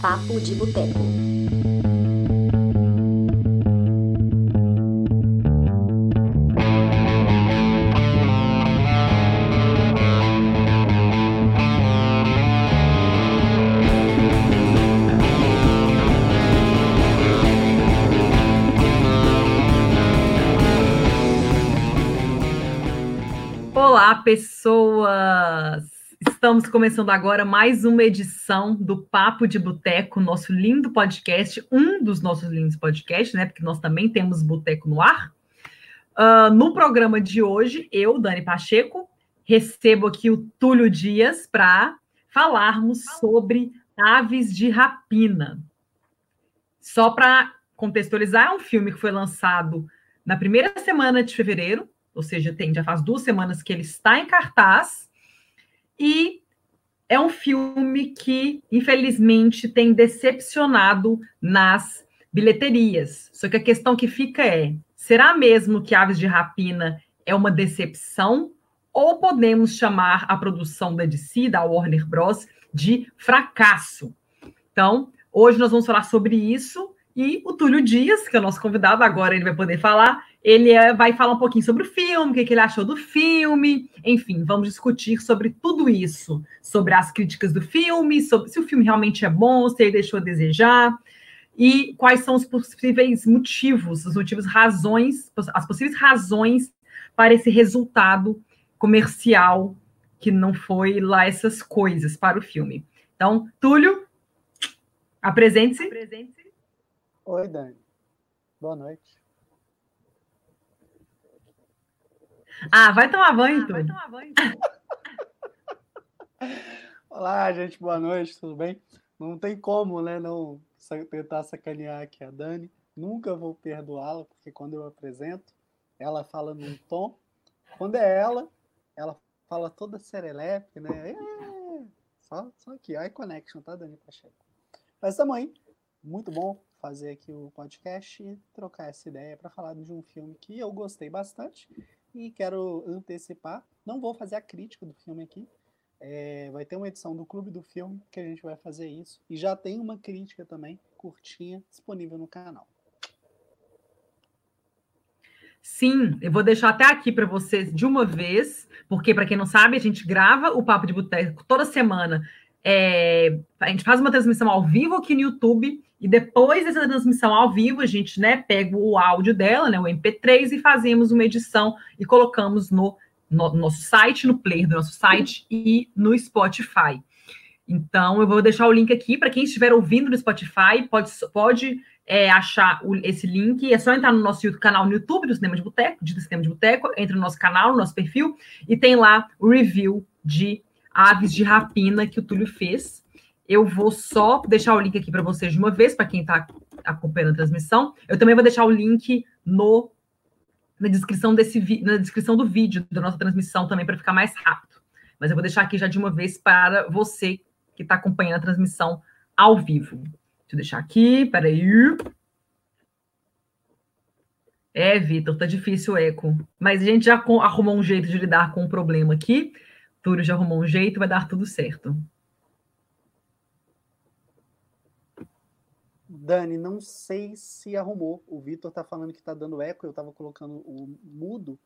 Papo de Boteco. Estamos começando agora mais uma edição do Papo de Boteco, nosso lindo podcast, um dos nossos lindos podcasts, né? Porque nós também temos Boteco no ar. Uh, no programa de hoje, eu, Dani Pacheco, recebo aqui o Túlio Dias para falarmos sobre aves de rapina. Só para contextualizar, é um filme que foi lançado na primeira semana de fevereiro, ou seja, tem já faz duas semanas que ele está em cartaz, e é um filme que, infelizmente, tem decepcionado nas bilheterias. Só que a questão que fica é: será mesmo que Aves de Rapina é uma decepção? Ou podemos chamar a produção da DC, da Warner Bros., de fracasso? Então, hoje nós vamos falar sobre isso. E o Túlio Dias, que é o nosso convidado, agora ele vai poder falar, ele é, vai falar um pouquinho sobre o filme, o que, que ele achou do filme, enfim, vamos discutir sobre tudo isso, sobre as críticas do filme, sobre se o filme realmente é bom, se ele deixou a desejar, e quais são os possíveis motivos, os motivos, razões, as possíveis razões para esse resultado comercial que não foi lá essas coisas para o filme. Então, Túlio, apresente-se. Apresente Oi, Dani. Boa noite. Ah, vai tomar banho, ah, Vai tomar banho. Olá, gente, boa noite, tudo bem? Não tem como, né, não tentar sacanear aqui a Dani. Nunca vou perdoá-la, porque quando eu apresento, ela fala num tom. Quando é ela, ela fala toda serelepe, né? É, só, só aqui, eye connection, tá, Dani Pacheco? Mas aí, muito bom fazer aqui o podcast e trocar essa ideia para falar de um filme que eu gostei bastante e quero antecipar. Não vou fazer a crítica do filme aqui. É, vai ter uma edição do Clube do Filme que a gente vai fazer isso. E já tem uma crítica também, curtinha, disponível no canal. Sim, eu vou deixar até aqui para vocês de uma vez, porque, para quem não sabe, a gente grava o Papo de Boteco toda semana. É, a gente faz uma transmissão ao vivo aqui no YouTube e depois dessa transmissão ao vivo, a gente né, pega o áudio dela, né, o MP3, e fazemos uma edição e colocamos no, no, no nosso site, no player do nosso site e no Spotify. Então, eu vou deixar o link aqui para quem estiver ouvindo no Spotify, pode, pode é, achar o, esse link. É só entrar no nosso canal no YouTube do Cinema de Boteco, de Cinema de Boteco, entra no nosso canal, no nosso perfil, e tem lá o review de Aves de Rapina que o Túlio fez. Eu vou só deixar o link aqui para vocês de uma vez, para quem está acompanhando a transmissão. Eu também vou deixar o link no, na, descrição desse, na descrição do vídeo da nossa transmissão também, para ficar mais rápido. Mas eu vou deixar aqui já de uma vez para você que está acompanhando a transmissão ao vivo. Deixa eu deixar aqui, peraí. É, Vitor, tá difícil o eco. Mas a gente já arrumou um jeito de lidar com o problema aqui. Túlio já arrumou um jeito, vai dar tudo certo. Dani, não sei se arrumou. O Vitor tá falando que tá dando eco, eu tava colocando o mudo.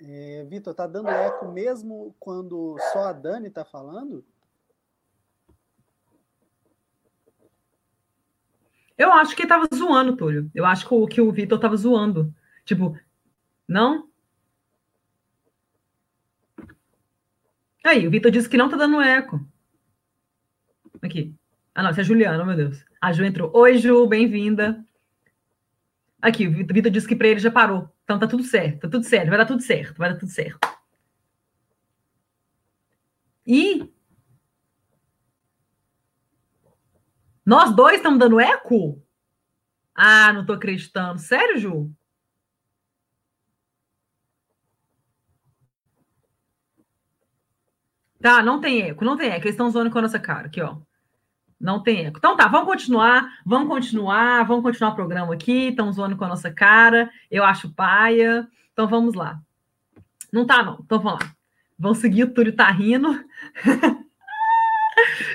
É, Vitor, tá dando eco mesmo quando só a Dani tá falando? Eu acho que tava zoando, Túlio. Eu acho que o, que o Vitor tava zoando. Tipo, não? Aí, o Vitor disse que não tá dando eco. Aqui. Ah, não, essa é Juliana, meu Deus. A Ju entrou. Oi, Ju, bem-vinda. Aqui, o Vitor disse que para ele já parou. Então tá tudo certo, tá tudo certo, vai dar tudo certo, vai dar tudo certo. E nós dois estamos dando eco? Ah, não tô acreditando. Sério, Ju? Tá, não tem eco, não tem eco. Eles estão zoando com a nossa cara. Aqui, ó. Não tem eco. Então tá, vamos continuar, vamos continuar, vamos continuar o programa aqui. Estão zoando com a nossa cara. Eu acho paia. Então vamos lá. Não tá, não. Então vamos lá. Vamos seguir, o Túlio tá rindo.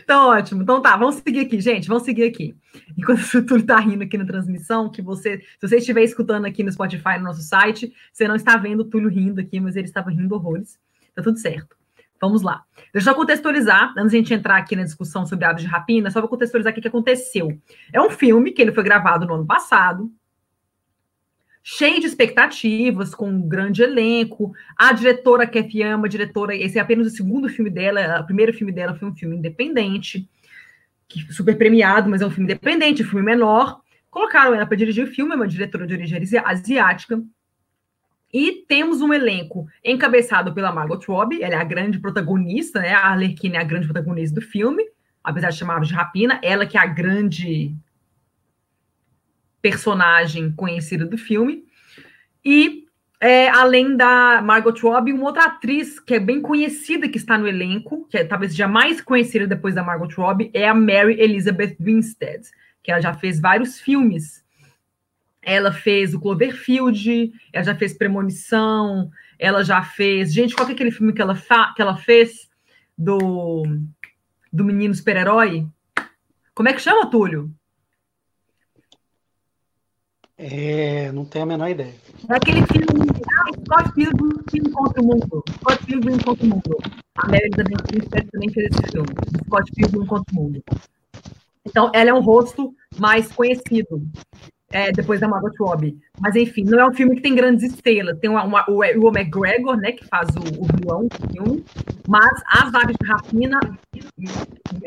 Então, ótimo. Então tá, vamos seguir aqui, gente. Vamos seguir aqui. Enquanto o Túlio tá rindo aqui na transmissão, que você, se você estiver escutando aqui no Spotify, no nosso site, você não está vendo o Túlio rindo aqui, mas ele estava rindo horrores. Tá tudo certo. Vamos lá. Deixa eu contextualizar, antes de a gente entrar aqui na discussão sobre aves de rapina, só vou contextualizar o que aconteceu. É um filme que ele foi gravado no ano passado, cheio de expectativas, com um grande elenco. A diretora Kathy Ama, diretora, esse é apenas o segundo filme dela, o primeiro filme dela foi um filme independente, que super premiado, mas é um filme independente, um filme menor. Colocaram ela para dirigir o filme, é uma diretora de origem asiática. E temos um elenco encabeçado pela Margot Robbie, ela é a grande protagonista, né? A Arlequina é a grande protagonista do filme, apesar de chamar de Rapina, ela que é a grande personagem conhecida do filme. E é, além da Margot Robbie, uma outra atriz que é bem conhecida que está no elenco, que é, talvez seja mais conhecida depois da Margot Robbie, é a Mary Elizabeth Winstead, que ela já fez vários filmes ela fez o Cloverfield, ela já fez Premonição, ela já fez. Gente, qual é aquele filme que ela, fa... que ela fez do, do menino super-herói? Como é que chama, Túlio? É, não tenho a menor ideia. É aquele filme. Ah, Scott Pilgrim contra o mundo. Scott Pilgrim contra o mundo. A Mary Elizabeth também fez esse filme. Scott Pilgrim contra o mundo. Então, ela é um rosto mais conhecido é, depois da Margot Robbie. Mas, enfim, não é um filme que tem grandes estrelas. Tem uma, uma, o, o McGregor, né, que faz o, o vilão do filme, mas as aves de rapina,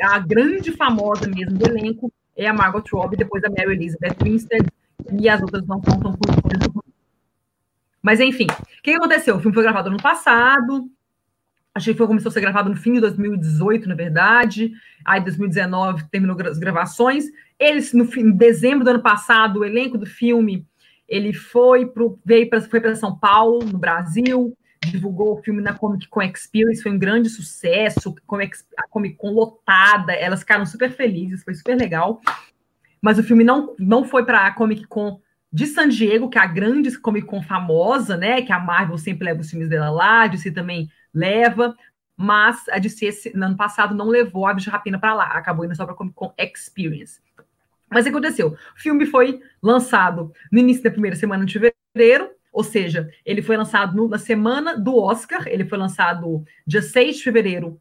a grande famosa mesmo do elenco é a Margot Robbie, depois a Mary Elizabeth Winstead, e as outras não contam por Mas, enfim, o que aconteceu? O filme foi gravado no passado, Achei que foi, começou a ser gravado no fim de 2018, na verdade. Aí, 2019, terminou as gravações. Eles, no fim, em dezembro do ano passado, o elenco do filme, ele foi veio para foi São Paulo, no Brasil, divulgou o filme na Comic Con Experience, foi um grande sucesso, a Comic Con lotada, elas ficaram super felizes, foi super legal. Mas o filme não, não foi para a Comic Con de San Diego, que é a grande Comic Con famosa, né? Que a Marvel sempre leva os filmes dela lá, DC também leva, mas a DC esse, no ano passado não levou a de Rapina para lá, acabou indo só para Comic Con Experience. Mas o que aconteceu? O filme foi lançado no início da primeira semana de fevereiro, ou seja, ele foi lançado no, na semana do Oscar, ele foi lançado dia 6 de fevereiro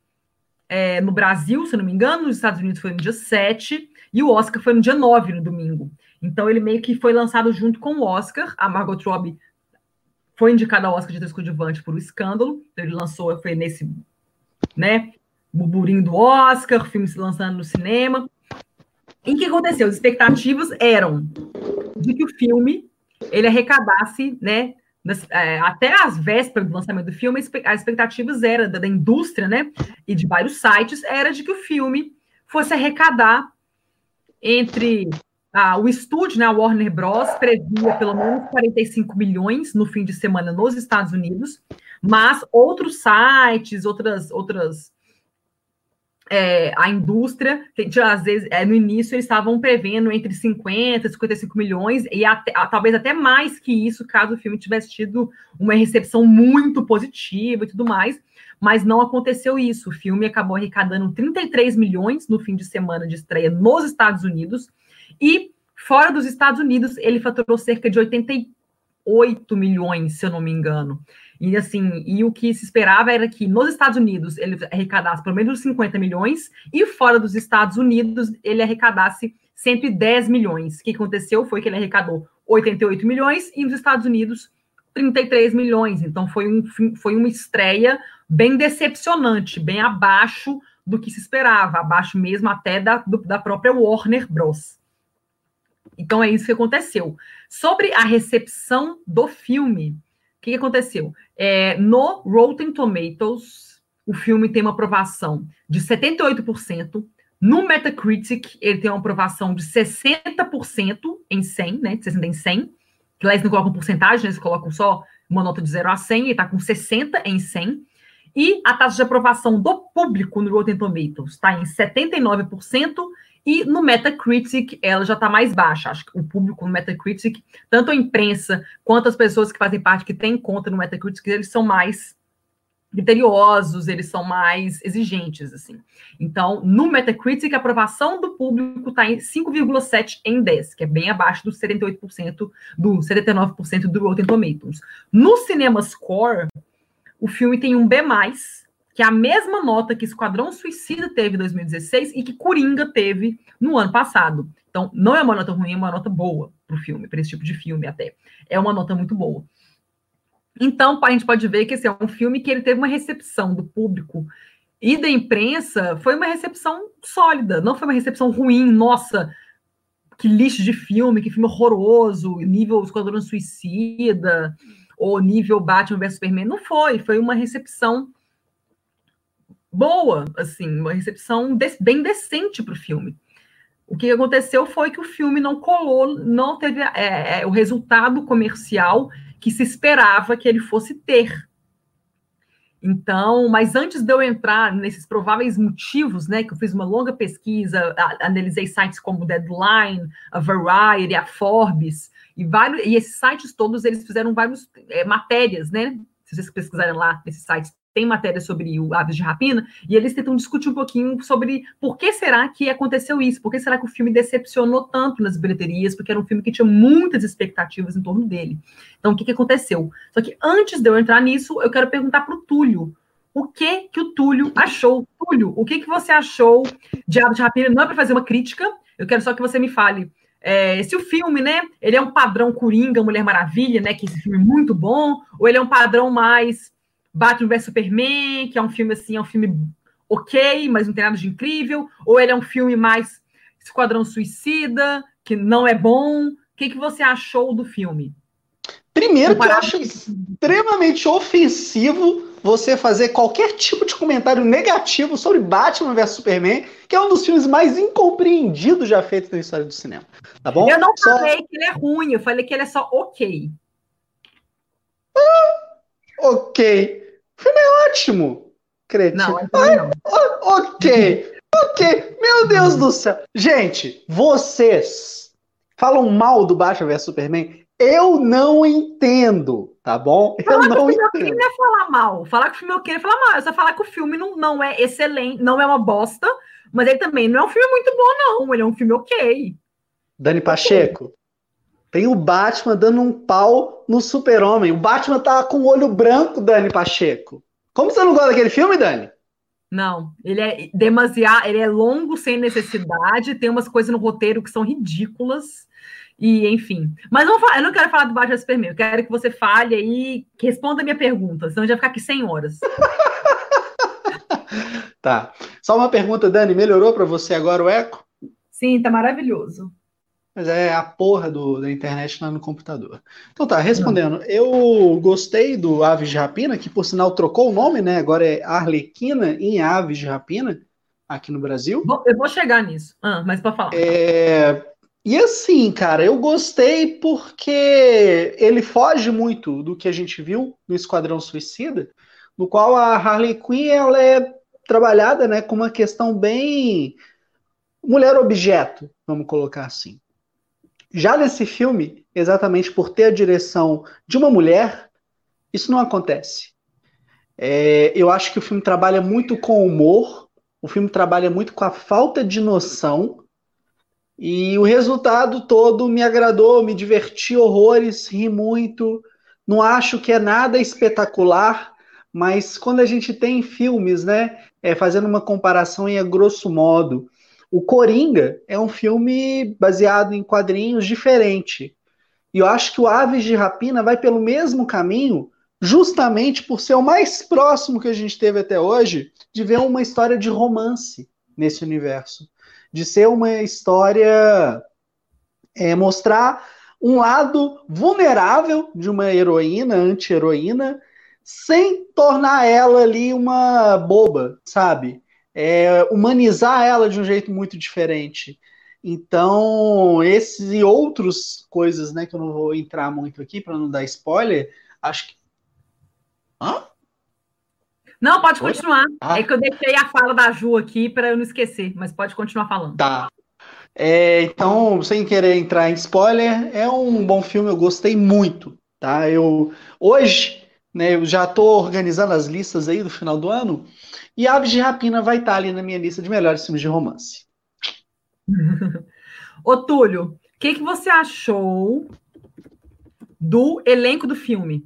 é, no Brasil, se não me engano, nos Estados Unidos foi no dia 7, e o Oscar foi no dia 9, no domingo. Então ele meio que foi lançado junto com o Oscar, a Margot Robbie foi indicada ao Oscar de atriz coadjuvante por O Escândalo, ele lançou, foi nesse, né, burburinho do Oscar, filme se lançando no cinema, e o que aconteceu? As expectativas eram de que o filme ele arrecadasse, né? Nas, é, até as vésperas do lançamento do filme, as expectativas eram da, da, indústria, né? E de vários sites, era de que o filme fosse arrecadar entre ah, o estúdio, né? A Warner Bros. previa pelo menos 45 milhões no fim de semana nos Estados Unidos, mas outros sites, outras, outras é, a indústria, às vezes, é, no início, eles estavam prevendo entre 50 e 55 milhões, e até, talvez até mais que isso, caso o filme tivesse tido uma recepção muito positiva e tudo mais, mas não aconteceu isso. O filme acabou arrecadando 33 milhões no fim de semana de estreia nos Estados Unidos, e fora dos Estados Unidos, ele faturou cerca de 88 milhões, se eu não me engano. E assim, e o que se esperava era que nos Estados Unidos ele arrecadasse pelo menos 50 milhões e fora dos Estados Unidos ele arrecadasse 110 milhões. O que aconteceu foi que ele arrecadou 88 milhões e nos Estados Unidos 33 milhões. Então foi, um, foi uma estreia bem decepcionante, bem abaixo do que se esperava, abaixo mesmo até da, do, da própria Warner Bros. Então é isso que aconteceu. Sobre a recepção do filme, o que, aconteceu? É, no Rotten Tomatoes, o filme tem uma aprovação de 78%. No Metacritic, ele tem uma aprovação de 60% em 100, né? 60 em 100. Que lá eles não colocam porcentagem, eles colocam só uma nota de 0 a 100, e está com 60 em 100. E a taxa de aprovação do público no Rotten Tomatoes está em 79%, e no Metacritic, ela já está mais baixa. Acho que o público no Metacritic, tanto a imprensa quanto as pessoas que fazem parte, que têm conta no Metacritic, eles são mais criteriosos, eles são mais exigentes, assim. Então, no Metacritic, a aprovação do público está em 5,7 em 10, que é bem abaixo dos 78%, do 79% do Rotten Tomatoes. No Cinema Score, o filme tem um B+, que é a mesma nota que Esquadrão Suicida teve em 2016 e que Coringa teve no ano passado. Então, não é uma nota ruim, é uma nota boa para o filme, para esse tipo de filme até. É uma nota muito boa. Então, a gente pode ver que esse é um filme que ele teve uma recepção do público e da imprensa, foi uma recepção sólida, não foi uma recepção ruim, nossa, que lixo de filme, que filme horroroso, nível Esquadrão Suicida, ou nível Batman vs Superman, não foi, foi uma recepção boa, assim, uma recepção de, bem decente para o filme. O que aconteceu foi que o filme não colou, não teve é, é, o resultado comercial que se esperava que ele fosse ter. Então, mas antes de eu entrar nesses prováveis motivos, né, que eu fiz uma longa pesquisa, a, analisei sites como Deadline, a Variety, a Forbes, e vários, e esses sites todos eles fizeram várias é, matérias, né? Se vocês pesquisarem lá nesses sites, tem matéria sobre o Aves de Rapina, e eles tentam discutir um pouquinho sobre por que será que aconteceu isso, por que será que o filme decepcionou tanto nas bilheterias, porque era um filme que tinha muitas expectativas em torno dele. Então, o que, que aconteceu? Só que antes de eu entrar nisso, eu quero perguntar para o Túlio, o que que o Túlio achou? Túlio, o que que você achou de Aves de Rapina? Não é para fazer uma crítica, eu quero só que você me fale é, se o filme, né, ele é um padrão Coringa, Mulher Maravilha, né, que esse filme é muito bom, ou ele é um padrão mais Batman vs Superman, que é um filme assim, é um filme ok, mas não tem nada de incrível, ou ele é um filme mais Esquadrão Suicida, que não é bom. O que, que você achou do filme? Primeiro que eu acho extremamente ofensivo você fazer qualquer tipo de comentário negativo sobre Batman vs Superman, que é um dos filmes mais incompreendidos já feitos na história do cinema. Tá bom? Eu não só... falei que ele é ruim, eu falei que ele é só ok. Ah, ok. O filme é ótimo. Cretino. Não, Ai, não. ok. Ok. Meu Deus do céu. Gente, vocês falam mal do Batman vs Superman? Eu não entendo, tá bom? Eu falar não que o filme não é falar mal. Falar que o filme é ok é falar mal. É só falar que o filme não, não é excelente, não é uma bosta, mas ele também não é um filme muito bom, não. Ele é um filme ok. Dani Pacheco, okay. Tem o Batman dando um pau no super-homem. O Batman tá com o olho branco, Dani Pacheco. Como você não gosta daquele filme, Dani? Não, ele é demasiado, ele é longo sem necessidade, tem umas coisas no roteiro que são ridículas. E, enfim. Mas não, eu não quero falar do Batman Superman. Eu quero que você fale aí, que responda a minha pergunta, senão já vai ficar aqui 100 horas. tá. Só uma pergunta, Dani. Melhorou para você agora o eco? Sim, tá maravilhoso. Mas é a porra do, da internet lá no computador. Então tá, respondendo. Eu gostei do Aves de Rapina, que por sinal trocou o nome, né? Agora é Arlequina em Aves de Rapina, aqui no Brasil. Eu vou chegar nisso, ah, mas para falar. É, e assim, cara, eu gostei porque ele foge muito do que a gente viu no Esquadrão Suicida, no qual a Harley Quinn ela é trabalhada, né, com uma questão bem mulher objeto, vamos colocar assim. Já nesse filme, exatamente por ter a direção de uma mulher, isso não acontece. É, eu acho que o filme trabalha muito com humor, o filme trabalha muito com a falta de noção e o resultado todo me agradou, me diverti horrores, ri muito. Não acho que é nada espetacular, mas quando a gente tem filmes, né, é, fazendo uma comparação em a grosso modo, o Coringa é um filme baseado em quadrinhos diferente. E eu acho que o Aves de Rapina vai pelo mesmo caminho, justamente por ser o mais próximo que a gente teve até hoje de ver uma história de romance nesse universo de ser uma história é, mostrar um lado vulnerável de uma heroína, anti-heroína, sem tornar ela ali uma boba, sabe? É, humanizar ela de um jeito muito diferente. Então, esses e outras coisas, né, que eu não vou entrar muito aqui para não dar spoiler, acho que. Hã? Não, pode continuar. Ah. É que eu deixei a fala da Ju aqui para eu não esquecer, mas pode continuar falando. Tá. É, então, sem querer entrar em spoiler, é um bom filme, eu gostei muito, tá? Eu hoje né? Eu já estou organizando as listas aí do final do ano. E Aves de Rapina vai estar ali na minha lista de melhores filmes de romance. Ô, Túlio, o que, que você achou do elenco do filme?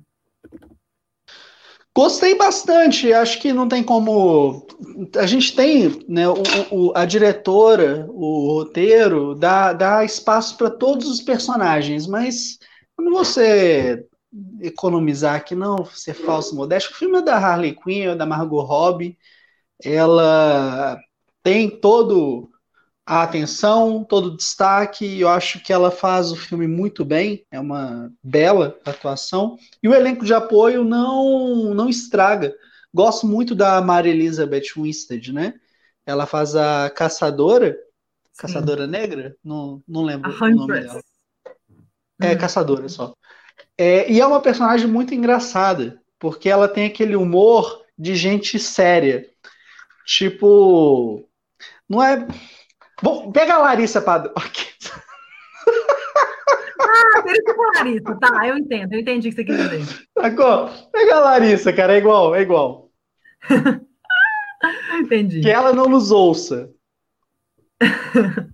Gostei bastante, acho que não tem como. A gente tem né, o, o, a diretora, o roteiro, dá, dá espaço para todos os personagens, mas quando você economizar aqui, não ser falso modesto, o filme é da Harley Quinn, é da Margot Robbie, ela tem todo a atenção, todo o destaque. Eu acho que ela faz o filme muito bem, é uma bela atuação. E o elenco de apoio não, não estraga. Gosto muito da Mary Elizabeth Winstead, né? Ela faz a caçadora, Sim. caçadora negra? Não, não lembro o nome dela. É, caçadora só. É, e é uma personagem muito engraçada, porque ela tem aquele humor de gente séria. Tipo, não é Bom, pega a Larissa para. Ah, por isso a Larissa, tá, eu entendo, eu entendi o que você quis dizer. Sacou? Pega a Larissa, cara, é igual, é igual. entendi. Que ela não nos ouça.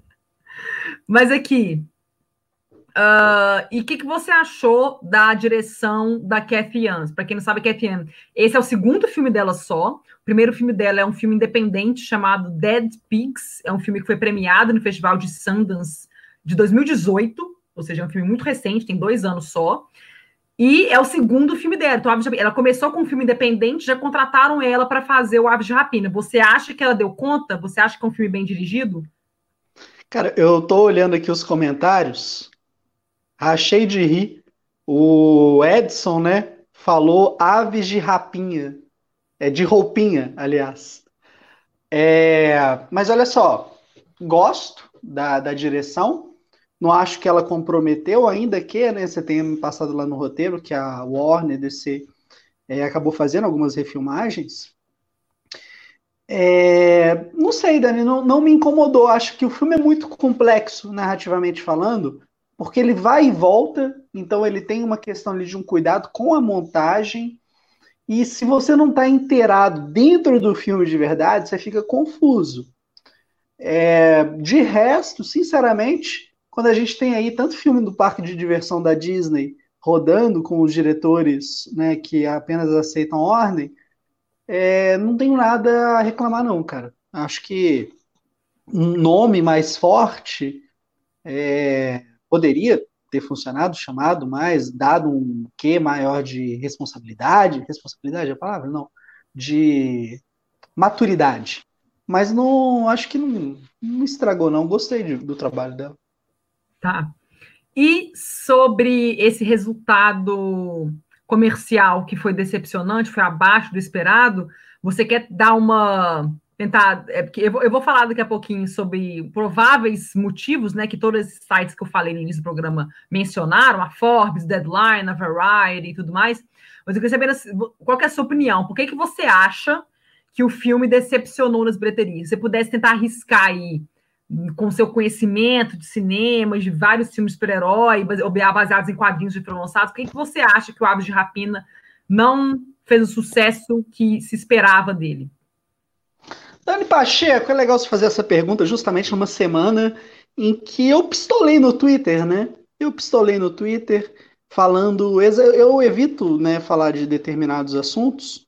Mas aqui, uh, e o que, que você achou da direção da Cathy Young? Para quem não sabe, Cathy Young, esse é o segundo filme dela só. O primeiro filme dela é um filme independente chamado Dead Pigs. É um filme que foi premiado no Festival de Sundance de 2018, ou seja, é um filme muito recente, tem dois anos só. E é o segundo filme dela. Então, ela começou com um filme independente, já contrataram ela para fazer o Aves de Rapina. Você acha que ela deu conta? Você acha que é um filme bem dirigido? Cara, eu tô olhando aqui os comentários, achei de rir. O Edson, né, falou Aves de Rapinha. É de roupinha, aliás. É, mas olha só, gosto da, da direção. Não acho que ela comprometeu, ainda que né, você tenha passado lá no roteiro que a Warner DC é, acabou fazendo algumas refilmagens. É, não sei, Dani, não, não me incomodou. Acho que o filme é muito complexo, narrativamente falando, porque ele vai e volta, então ele tem uma questão ali de um cuidado com a montagem e se você não está inteirado dentro do filme de verdade, você fica confuso. É, de resto, sinceramente, quando a gente tem aí tanto filme do parque de diversão da Disney rodando com os diretores né, que apenas aceitam ordem, é, não tenho nada a reclamar, não, cara. Acho que um nome mais forte é, poderia ter funcionado, chamado mais, dado um quê maior de responsabilidade, responsabilidade é a palavra? Não, de maturidade. Mas não, acho que não, não estragou, não. Gostei de, do trabalho dela. Tá. E sobre esse resultado comercial que foi decepcionante, foi abaixo do esperado, você quer dar uma tentar. É, porque eu vou, eu vou, falar daqui a pouquinho sobre prováveis motivos, né? Que todos esses sites que eu falei no início do programa mencionaram, a Forbes, Deadline, a Variety e tudo mais. Mas eu queria saber assim, qual é a sua opinião. Por que, que você acha que o filme decepcionou nas bilheterias? Se você pudesse tentar arriscar aí, com seu conhecimento de cinema, de vários filmes super-herói, baseados em quadrinhos de lançados, por que, que você acha que o Aves de Rapina não fez o sucesso que se esperava dele? Dani Pacheco, é legal você fazer essa pergunta justamente numa semana em que eu pistolei no Twitter, né? Eu pistolei no Twitter falando. Eu evito né, falar de determinados assuntos,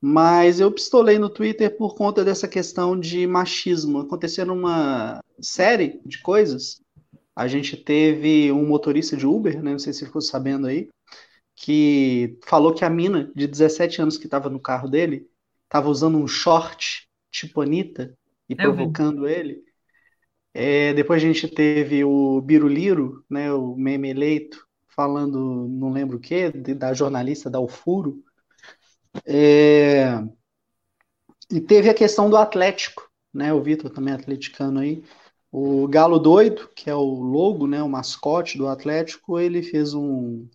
mas eu pistolei no Twitter por conta dessa questão de machismo. Aconteceu numa série de coisas. A gente teve um motorista de Uber, né? Não sei se ficou sabendo aí, que falou que a mina de 17 anos que estava no carro dele estava usando um short tipo Anitta, e provocando ele. É, depois a gente teve o Biruliro, né, o meme eleito, falando, não lembro o que, da jornalista da Alfuro. É, e teve a questão do Atlético, né, o Vitor também é atleticano aí. O Galo Doido, que é o logo, né, o mascote do Atlético, ele fez um,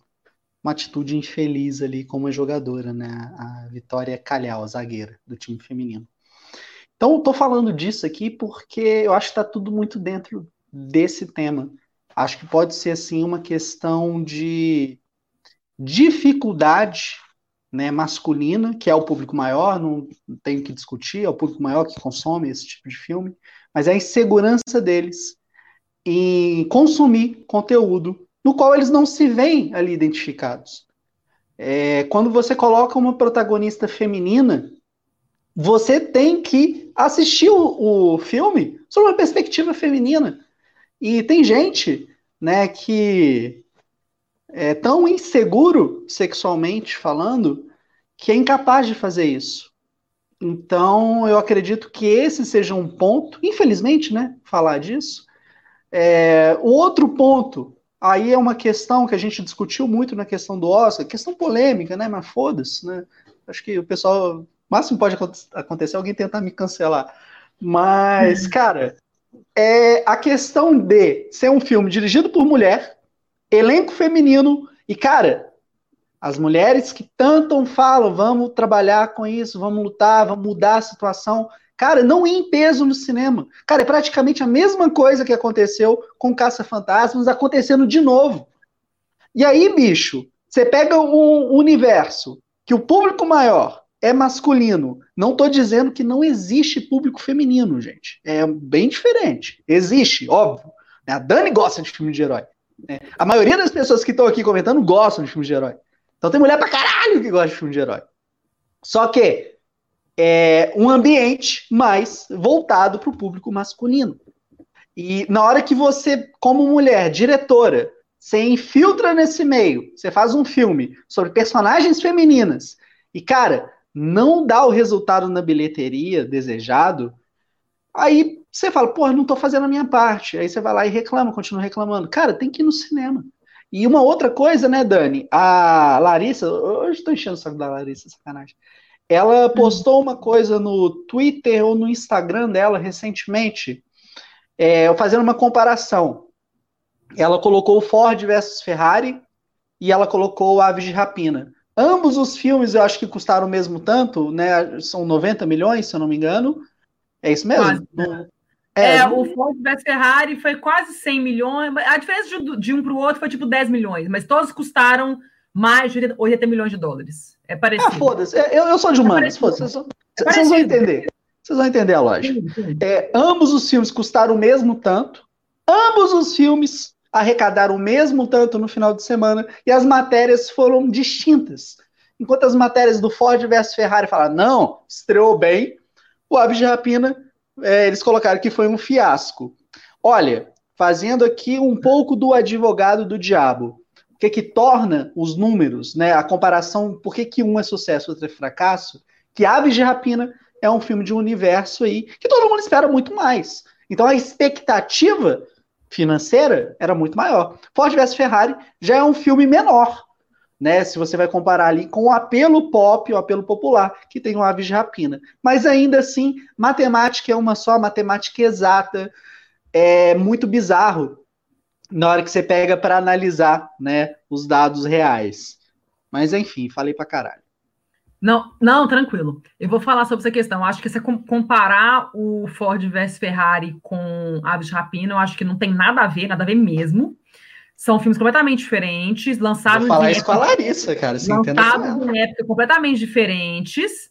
uma atitude infeliz ali como jogadora, né, a Vitória Calhau, a zagueira do time feminino. Então, estou falando disso aqui porque eu acho que está tudo muito dentro desse tema. Acho que pode ser assim uma questão de dificuldade né, masculina, que é o público maior, não tenho que discutir, é o público maior que consome esse tipo de filme, mas é a insegurança deles em consumir conteúdo no qual eles não se veem ali identificados. É, quando você coloca uma protagonista feminina, você tem que assistir o, o filme sob uma perspectiva feminina. E tem gente né, que é tão inseguro sexualmente falando que é incapaz de fazer isso. Então, eu acredito que esse seja um ponto, infelizmente, né, falar disso. É, o outro ponto, aí é uma questão que a gente discutiu muito na questão do Oscar, questão polêmica, né, mas foda-se, né, acho que o pessoal, o máximo pode acontecer alguém tentar me cancelar, mas, uhum. cara, é a questão de ser um filme dirigido por mulher, elenco feminino, e, cara, as mulheres que tanto falam, vamos trabalhar com isso, vamos lutar, vamos mudar a situação. Cara, não ia em peso no cinema. Cara, é praticamente a mesma coisa que aconteceu com Caça-Fantasmas acontecendo de novo. E aí, bicho, você pega um universo que o público maior é masculino. Não estou dizendo que não existe público feminino, gente. É bem diferente. Existe, óbvio. A Dani gosta de filme de herói. Né? A maioria das pessoas que estão aqui comentando gostam de filme de herói. Então tem mulher pra caralho que gosta de filme de herói. Só que é um ambiente mais voltado para o público masculino. E na hora que você, como mulher, diretora, você infiltra nesse meio, você faz um filme sobre personagens femininas, e, cara, não dá o resultado na bilheteria desejado, aí você fala, pô, não tô fazendo a minha parte. Aí você vai lá e reclama, continua reclamando. Cara, tem que ir no cinema. E uma outra coisa, né, Dani? A Larissa, hoje estou enchendo o saco da Larissa, sacanagem. Ela hum. postou uma coisa no Twitter ou no Instagram dela recentemente, é, fazendo uma comparação. Ela colocou Ford versus Ferrari e ela colocou Aves de Rapina. Ambos os filmes eu acho que custaram o mesmo tanto, né? São 90 milhões, se eu não me engano. É isso mesmo? Quase, né? É, é, o Ford vs Ferrari foi quase 100 milhões. A diferença de, de um para o outro foi tipo 10 milhões, mas todos custaram mais de 80 milhões de dólares. É parecido. Ah, foda-se. É, eu, eu sou de humanas. É vocês, é vocês vão entender. Vocês vão entender a lógica. É, ambos os filmes custaram o mesmo tanto. Ambos os filmes arrecadaram o mesmo tanto no final de semana. E as matérias foram distintas. Enquanto as matérias do Ford versus Ferrari falaram, não, estreou bem, o Aves de Rapina é, eles colocaram que foi um fiasco. Olha, fazendo aqui um pouco do advogado do diabo, o que que torna os números, né, a comparação, por que, que um é sucesso outro é fracasso, que Aves de Rapina é um filme de um universo aí que todo mundo espera muito mais. Então a expectativa financeira era muito maior. Ford vs Ferrari já é um filme menor, né? Se você vai comparar ali com o apelo pop, o apelo popular, que tem o Aves de Rapina. Mas ainda assim, matemática é uma só, matemática exata. É muito bizarro na hora que você pega para analisar, né, os dados reais. Mas enfim, falei para caralho. Não, não, tranquilo. Eu vou falar sobre essa questão. Eu acho que se comparar o Ford vs Ferrari com Aves de Rapina, eu acho que não tem nada a ver, nada a ver mesmo. São filmes completamente diferentes, lançados Vou falar isso com a Larissa, cara. lançados em épocas completamente diferentes.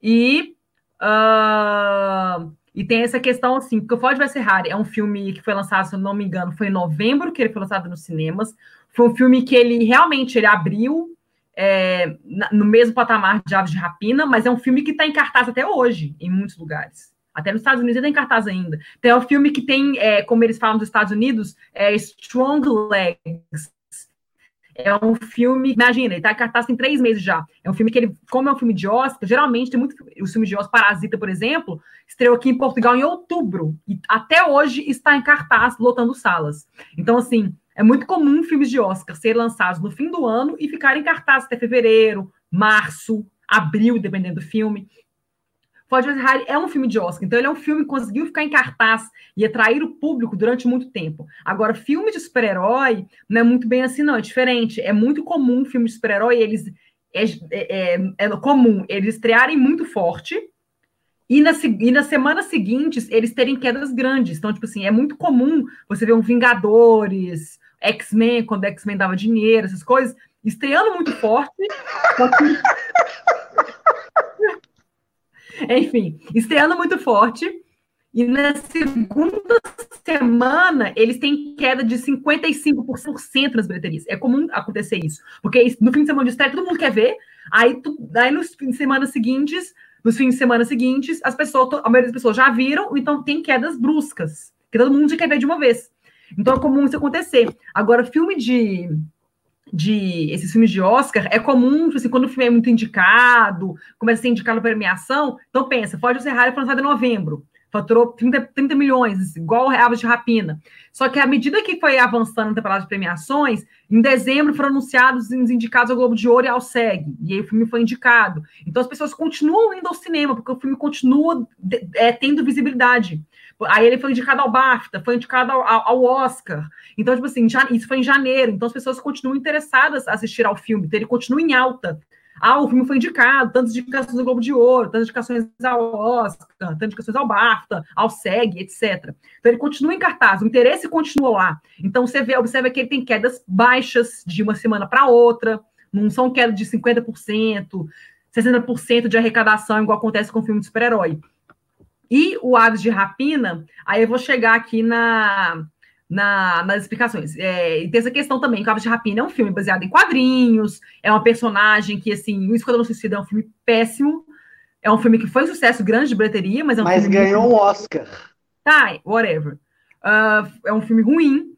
E, uh, e tem essa questão, assim, porque o Ford vs Ferrari é um filme que foi lançado, se eu não me engano, foi em novembro que ele foi lançado nos cinemas. Foi um filme que ele realmente ele abriu é, no mesmo patamar de Aves de Rapina, mas é um filme que está em cartaz até hoje, em muitos lugares. Até nos Estados Unidos ele tem cartaz ainda. Tem o um filme que tem, é, como eles falam dos Estados Unidos, é Strong Legs. É um filme, imagina, ele tá em cartaz tem três meses já. É um filme que ele, como é um filme de Oscar, geralmente tem muito. Os filmes de Oscar, Parasita, por exemplo, estreou aqui em Portugal em outubro. E até hoje está em cartaz, lotando salas. Então, assim, é muito comum filmes de Oscar serem lançados no fim do ano e ficarem em cartaz até fevereiro, março, abril, dependendo do filme. Ford vs Ferrari é um filme de Oscar, então ele é um filme que conseguiu ficar em cartaz e atrair o público durante muito tempo. Agora, filme de super-herói não é muito bem assim, não, é diferente. É muito comum filme de super-herói, eles é, é, é, é, comum eles estrearem muito forte e, na, e nas semanas seguintes eles terem quedas grandes. Então, tipo assim, é muito comum você ver um Vingadores, X-Men, quando X-Men dava dinheiro, essas coisas, estreando muito forte. Enfim, estreando muito forte. E na segunda semana, eles têm queda de 55% nas bilheterias. É comum acontecer isso. Porque no fim de semana de estreia, todo mundo quer ver. Aí, tu, aí nos fins de semana seguintes, nos fins de semana seguintes, as pessoas, a maioria das pessoas já viram, então tem quedas bruscas. Que todo mundo já quer ver de uma vez. Então é comum isso acontecer. Agora, filme de de esses filmes de Oscar, é comum, tipo assim, quando o filme é muito indicado, começa a ser indicado para premiação, então pensa, Ford Ferrari foi lançado em novembro, faturou 30, 30 milhões, igual Aves de Rapina. Só que à medida que foi avançando a temporada de premiações, em dezembro foram anunciados os indicados ao Globo de Ouro e ao SEG, e aí o filme foi indicado. Então as pessoas continuam indo ao cinema, porque o filme continua é, tendo visibilidade. Aí ele foi indicado ao BAFTA, foi indicado ao, ao Oscar. Então, tipo assim, já, isso foi em janeiro. Então, as pessoas continuam interessadas a assistir ao filme. Então, ele continua em alta. Ah, o filme foi indicado, tantas indicações do Globo de Ouro, tantas indicações ao Oscar, tantas indicações ao BAFTA, ao SEG, etc. Então, ele continua em cartaz, o interesse continua lá. Então, você vê, observa que ele tem quedas baixas de uma semana para outra, não são quedas de 50%, 60% de arrecadação, igual acontece com o filme de super-herói. E o Aves de Rapina, aí eu vou chegar aqui na, na, nas explicações. É, e tem essa questão também, que o Aves de Rapina é um filme baseado em quadrinhos, é uma personagem que, assim, o Esquadrão Suicida é um filme péssimo, é um filme que foi um sucesso grande de bilheteria, mas é um mas ganhou um Oscar. Tá, whatever. Uh, é um filme ruim,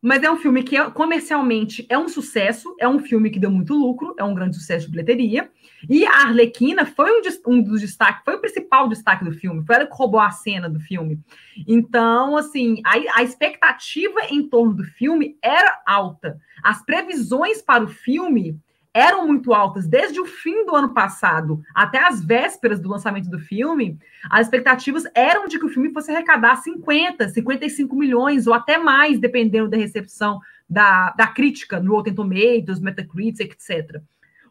mas é um filme que é, comercialmente é um sucesso, é um filme que deu muito lucro, é um grande sucesso de bilheteria. E a Arlequina foi um, um dos destaques, foi o principal destaque do filme, foi ela que roubou a cena do filme. Então, assim, a, a expectativa em torno do filme era alta. As previsões para o filme eram muito altas desde o fim do ano passado até as vésperas do lançamento do filme. As expectativas eram de que o filme fosse arrecadar 50, 55 milhões ou até mais, dependendo da recepção da, da crítica no Rotten Tomatoes, Metacritic, etc.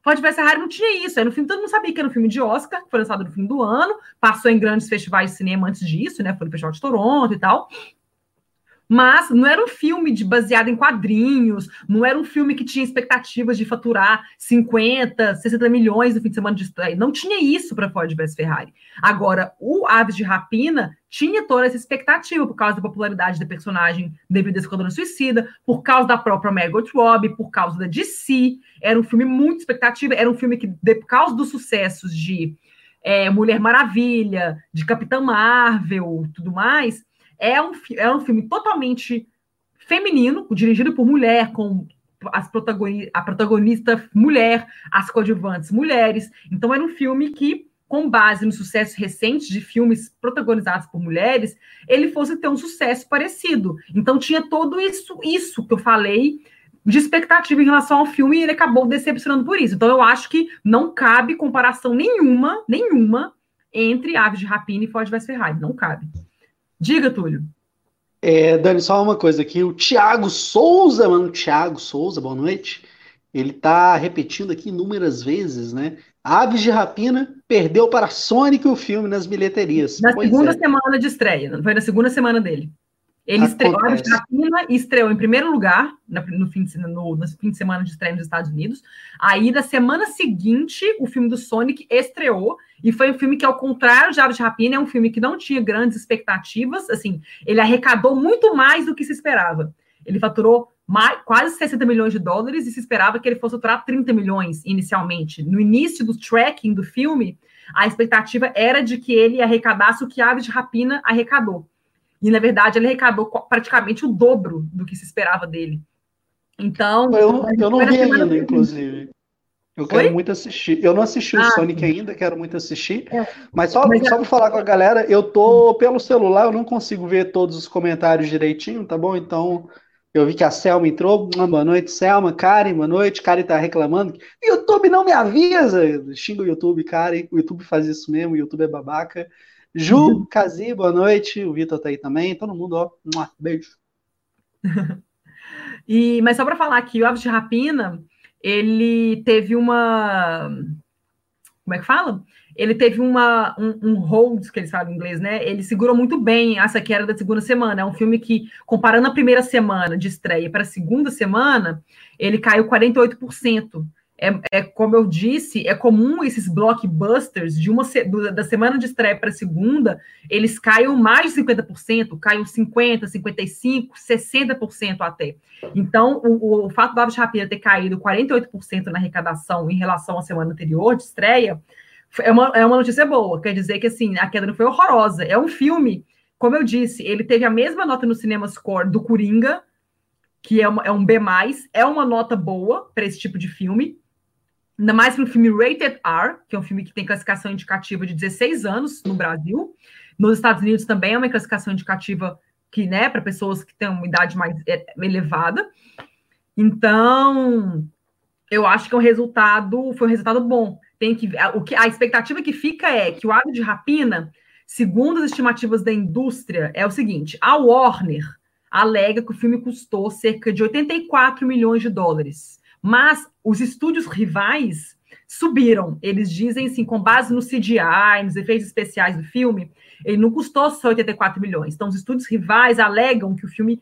Ford vs Ferrari não tinha isso. Era no filme, todo mundo sabia que era um filme de Oscar, que foi lançado no fim do ano, passou em grandes festivais de cinema antes disso, né? Foi no Festival de Toronto e tal. Mas não era um filme de, baseado em quadrinhos, não era um filme que tinha expectativas de faturar 50, 60 milhões no fim de semana de estreia. Não tinha isso para Ford vs Ferrari. Agora, o Aves de Rapina tinha toda essa expectativa por causa da popularidade da personagem devido a Esquadrão Suicida, por causa da própria Margot Robbie, por causa da DC. Era um filme muito expectativa, era um filme que, por causa dos sucessos de é, Mulher Maravilha, de Capitã Marvel, tudo mais, é um, é um filme totalmente feminino, dirigido por mulher, com as protagoni a protagonista mulher, as coadjuvantes mulheres. Então, era um filme que, com base no sucesso recente de filmes protagonizados por mulheres, ele fosse ter um sucesso parecido. Então, tinha todo isso, isso que eu falei de expectativa em relação ao filme e ele acabou decepcionando por isso. Então, eu acho que não cabe comparação nenhuma, nenhuma, entre Aves de Rapina e Ford vs Ferrari. Não cabe. Diga, Túlio. É, Dani, só uma coisa aqui. O Thiago Souza, mano, Thiago Souza, boa noite. Ele tá repetindo aqui inúmeras vezes, né? Aves de Rapina perdeu para Sonic o filme nas bilheterias. Na pois segunda é. semana de estreia, foi na segunda semana dele. Ele estreou e estreou em primeiro lugar no, fim de, no, no fim de semana de estreia nos Estados Unidos. Aí, na semana seguinte, o filme do Sonic estreou. E foi um filme que, ao contrário de Aves de Rapina, é um filme que não tinha grandes expectativas. Assim, ele arrecadou muito mais do que se esperava. Ele faturou mais, quase 60 milhões de dólares e se esperava que ele fosse faturar 30 milhões inicialmente. No início do tracking do filme, a expectativa era de que ele arrecadasse o que Aves de Rapina arrecadou. E, na verdade, ele arrecadou praticamente o dobro do que se esperava dele. Então. Eu, eu não vi ainda, inclusive. Eu quero Oi? muito assistir. Eu não assisti o ah, Sonic ainda, quero muito assistir. É. Mas só, mas, só para falar com a galera, eu tô pelo celular, eu não consigo ver todos os comentários direitinho, tá bom? Então, eu vi que a Selma entrou. Boa noite, Selma. Karen, boa noite. Karen tá reclamando. YouTube não me avisa. Xinga o YouTube, Karen. O YouTube faz isso mesmo, o YouTube é babaca. Ju, Kazi, boa noite. O Vitor tá aí também. Todo mundo, ó. Beijo. e, mas só para falar que o Aves de Rapina, ele teve uma. Como é que fala? ele teve uma, um, um hold, que eles falam em inglês, né? Ele segurou muito bem essa que era da segunda semana. É um filme que, comparando a primeira semana de estreia para a segunda semana, ele caiu 48%. É, é, como eu disse, é comum esses blockbusters de uma da semana de estreia para a segunda, eles caiam mais de 50%, caiam 50%, 55%, 60% até. Então, o, o fato do Aves Rapina ter caído 48% na arrecadação em relação à semana anterior de estreia é uma, é uma notícia boa. Quer dizer que assim, a queda não foi horrorosa. É um filme, como eu disse, ele teve a mesma nota no Cinema Score do Coringa, que é, uma, é um B, é uma nota boa para esse tipo de filme. Ainda mais para um filme Rated R, que é um filme que tem classificação indicativa de 16 anos no Brasil. Nos Estados Unidos também é uma classificação indicativa que, né, para pessoas que têm uma idade mais é, elevada. Então, eu acho que é um resultado, foi um resultado bom tem que o que a expectativa que fica é que o ato de rapina, segundo as estimativas da indústria, é o seguinte: a Warner alega que o filme custou cerca de 84 milhões de dólares, mas os estúdios rivais subiram. Eles dizem assim, com base no CGI, nos efeitos especiais do filme, ele não custou só 84 milhões. Então, os estúdios rivais alegam que o filme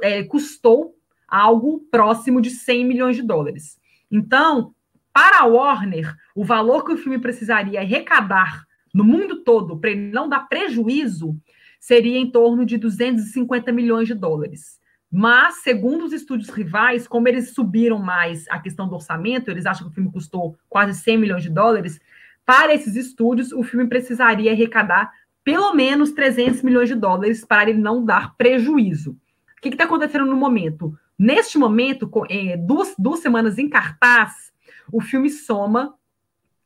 é, custou algo próximo de 100 milhões de dólares. Então, para a Warner, o valor que o filme precisaria arrecadar no mundo todo para ele não dar prejuízo seria em torno de 250 milhões de dólares. Mas, segundo os estúdios rivais, como eles subiram mais a questão do orçamento, eles acham que o filme custou quase 100 milhões de dólares. Para esses estúdios, o filme precisaria arrecadar pelo menos 300 milhões de dólares para ele não dar prejuízo. O que está acontecendo no momento? Neste momento, é, duas, duas semanas em cartaz, o filme soma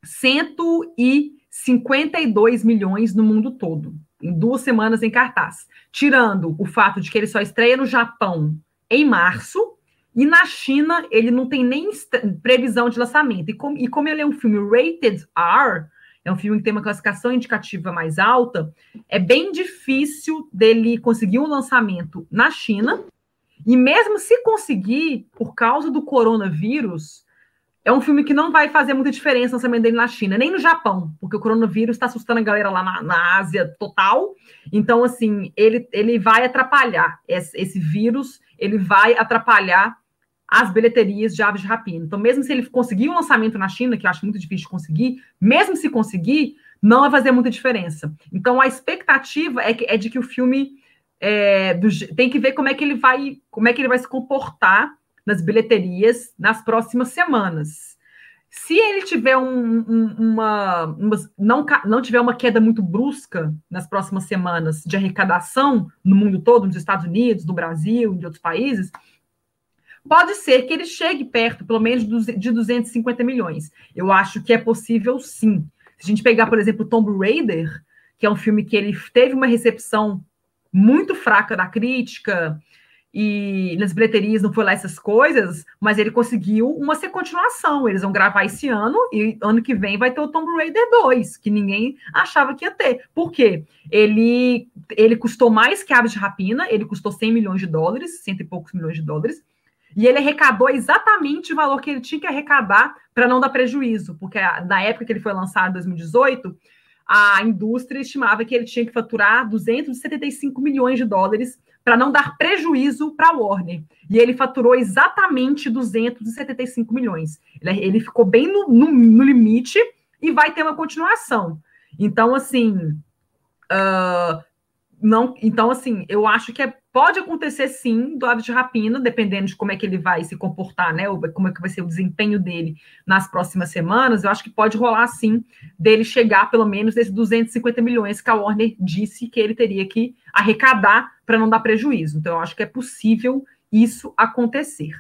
152 milhões no mundo todo, em duas semanas em cartaz. Tirando o fato de que ele só estreia no Japão em março, e na China ele não tem nem previsão de lançamento. E, com, e como ele é um filme rated R, é um filme que tem uma classificação indicativa mais alta, é bem difícil dele conseguir um lançamento na China. E mesmo se conseguir, por causa do coronavírus, é um filme que não vai fazer muita diferença no lançamento dele na China, nem no Japão, porque o coronavírus está assustando a galera lá na, na, Ásia total. Então, assim, ele, ele vai atrapalhar esse, esse vírus, ele vai atrapalhar as bilheterias de aves de rapina. Então, mesmo se ele conseguir um lançamento na China, que eu acho muito difícil de conseguir, mesmo se conseguir, não vai fazer muita diferença. Então, a expectativa é, que, é de que o filme é, do, tem que ver como é que ele vai, como é que ele vai se comportar nas bilheterias nas próximas semanas. Se ele tiver um, um, uma, uma, não, não tiver uma queda muito brusca nas próximas semanas de arrecadação no mundo todo, nos Estados Unidos, no Brasil, em outros países, pode ser que ele chegue perto, pelo menos, de 250 milhões. Eu acho que é possível, sim. Se a gente pegar, por exemplo, Tomb Raider, que é um filme que ele teve uma recepção muito fraca da crítica, e nas bilheterias não foi lá essas coisas, mas ele conseguiu uma continuação. Eles vão gravar esse ano e ano que vem vai ter o Tomb Raider 2, que ninguém achava que ia ter. Por quê? Ele, ele custou mais que Aves de Rapina, ele custou 100 milhões de dólares, cento e poucos milhões de dólares, e ele arrecadou exatamente o valor que ele tinha que arrecadar para não dar prejuízo, porque na época que ele foi lançado, em 2018, a indústria estimava que ele tinha que faturar 275 milhões de dólares para não dar prejuízo para a Warner. E ele faturou exatamente 275 milhões. Ele, ele ficou bem no, no, no, limite e vai ter uma continuação. Então, assim, uh, não, então, assim, eu acho que é, pode acontecer sim do ato de rapina, dependendo de como é que ele vai se comportar, né? Como é que vai ser o desempenho dele nas próximas semanas. Eu acho que pode rolar sim dele chegar pelo menos desses 250 milhões que a Warner disse que ele teria que arrecadar para não dar prejuízo. Então, eu acho que é possível isso acontecer.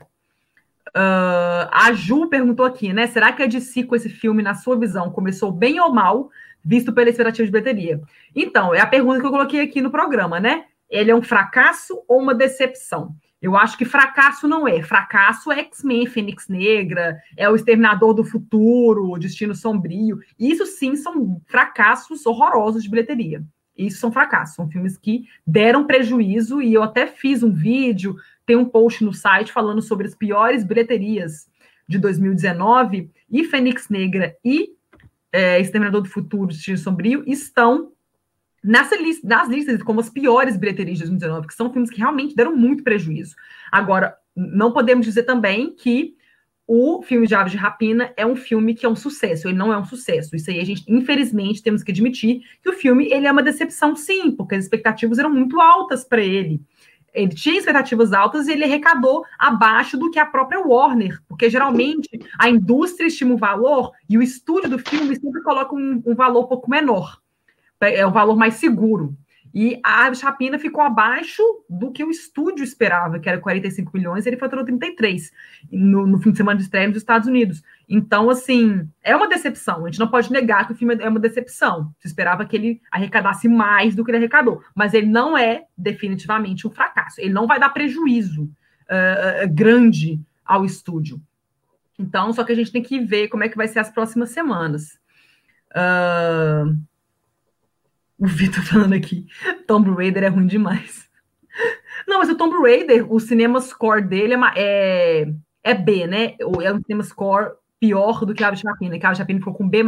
Uh, a Ju perguntou aqui, né? Será que a DC com esse filme, na sua visão, começou bem ou mal? visto pela expectativa de bilheteria. Então, é a pergunta que eu coloquei aqui no programa, né? Ele é um fracasso ou uma decepção? Eu acho que fracasso não é. Fracasso é X-Men, Fênix Negra, é o Exterminador do Futuro, o Destino Sombrio. Isso sim são fracassos horrorosos de bilheteria. Isso são fracassos, são filmes que deram prejuízo e eu até fiz um vídeo, tem um post no site falando sobre as piores bilheterias de 2019 e Fênix Negra e é, Exterminador do Futuro, Destino Sombrio, estão nessa lista, nas listas como as piores bilheterias de 2019, que são filmes que realmente deram muito prejuízo. Agora, não podemos dizer também que o filme de Aves de Rapina é um filme que é um sucesso, ele não é um sucesso. Isso aí a gente, infelizmente, temos que admitir que o filme ele é uma decepção, sim, porque as expectativas eram muito altas para ele. Ele tinha expectativas altas e ele arrecadou abaixo do que a própria Warner, porque geralmente a indústria estima um valor e o estúdio do filme sempre coloca um, um valor um pouco menor, é o um valor mais seguro. E a Aves Rapina ficou abaixo do que o estúdio esperava, que era 45 milhões, e ele faturou 33 no, no fim de semana de estreia nos Estados Unidos. Então, assim, é uma decepção. A gente não pode negar que o filme é uma decepção. Se esperava que ele arrecadasse mais do que ele arrecadou. Mas ele não é definitivamente um fracasso. Ele não vai dar prejuízo uh, grande ao estúdio. Então, só que a gente tem que ver como é que vai ser as próximas semanas. Uh, o Vitor falando aqui, Tomb Raider é ruim demais. Não, mas o Tomb Raider, o cinema score dele é, é, é B, né? É um cinema score pior do que a Ave Chapina, que a Ave Chapina ficou com B+.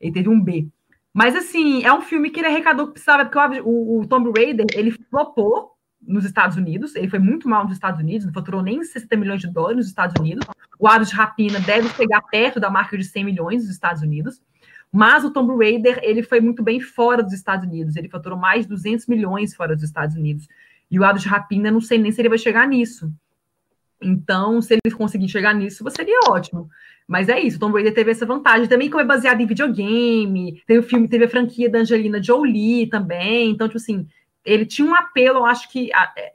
Ele teve um B. Mas, assim, é um filme que ele arrecadou que precisava, porque o, o Tomb Raider, ele flopou nos Estados Unidos, ele foi muito mal nos Estados Unidos, não faturou nem 60 milhões de dólares nos Estados Unidos. O Aves de Rapina deve chegar perto da marca de 100 milhões nos Estados Unidos. Mas o Tomb Raider, ele foi muito bem fora dos Estados Unidos. Ele faturou mais de 200 milhões fora dos Estados Unidos. E o Aves de Rapina, não sei nem se ele vai chegar nisso. Então, se ele conseguir chegar nisso, seria ótimo. Mas é isso, Tomb Raider teve essa vantagem. Também como é baseado em videogame, tem o filme, teve a franquia da Angelina Jolie também. Então, tipo assim, ele tinha um apelo, eu acho que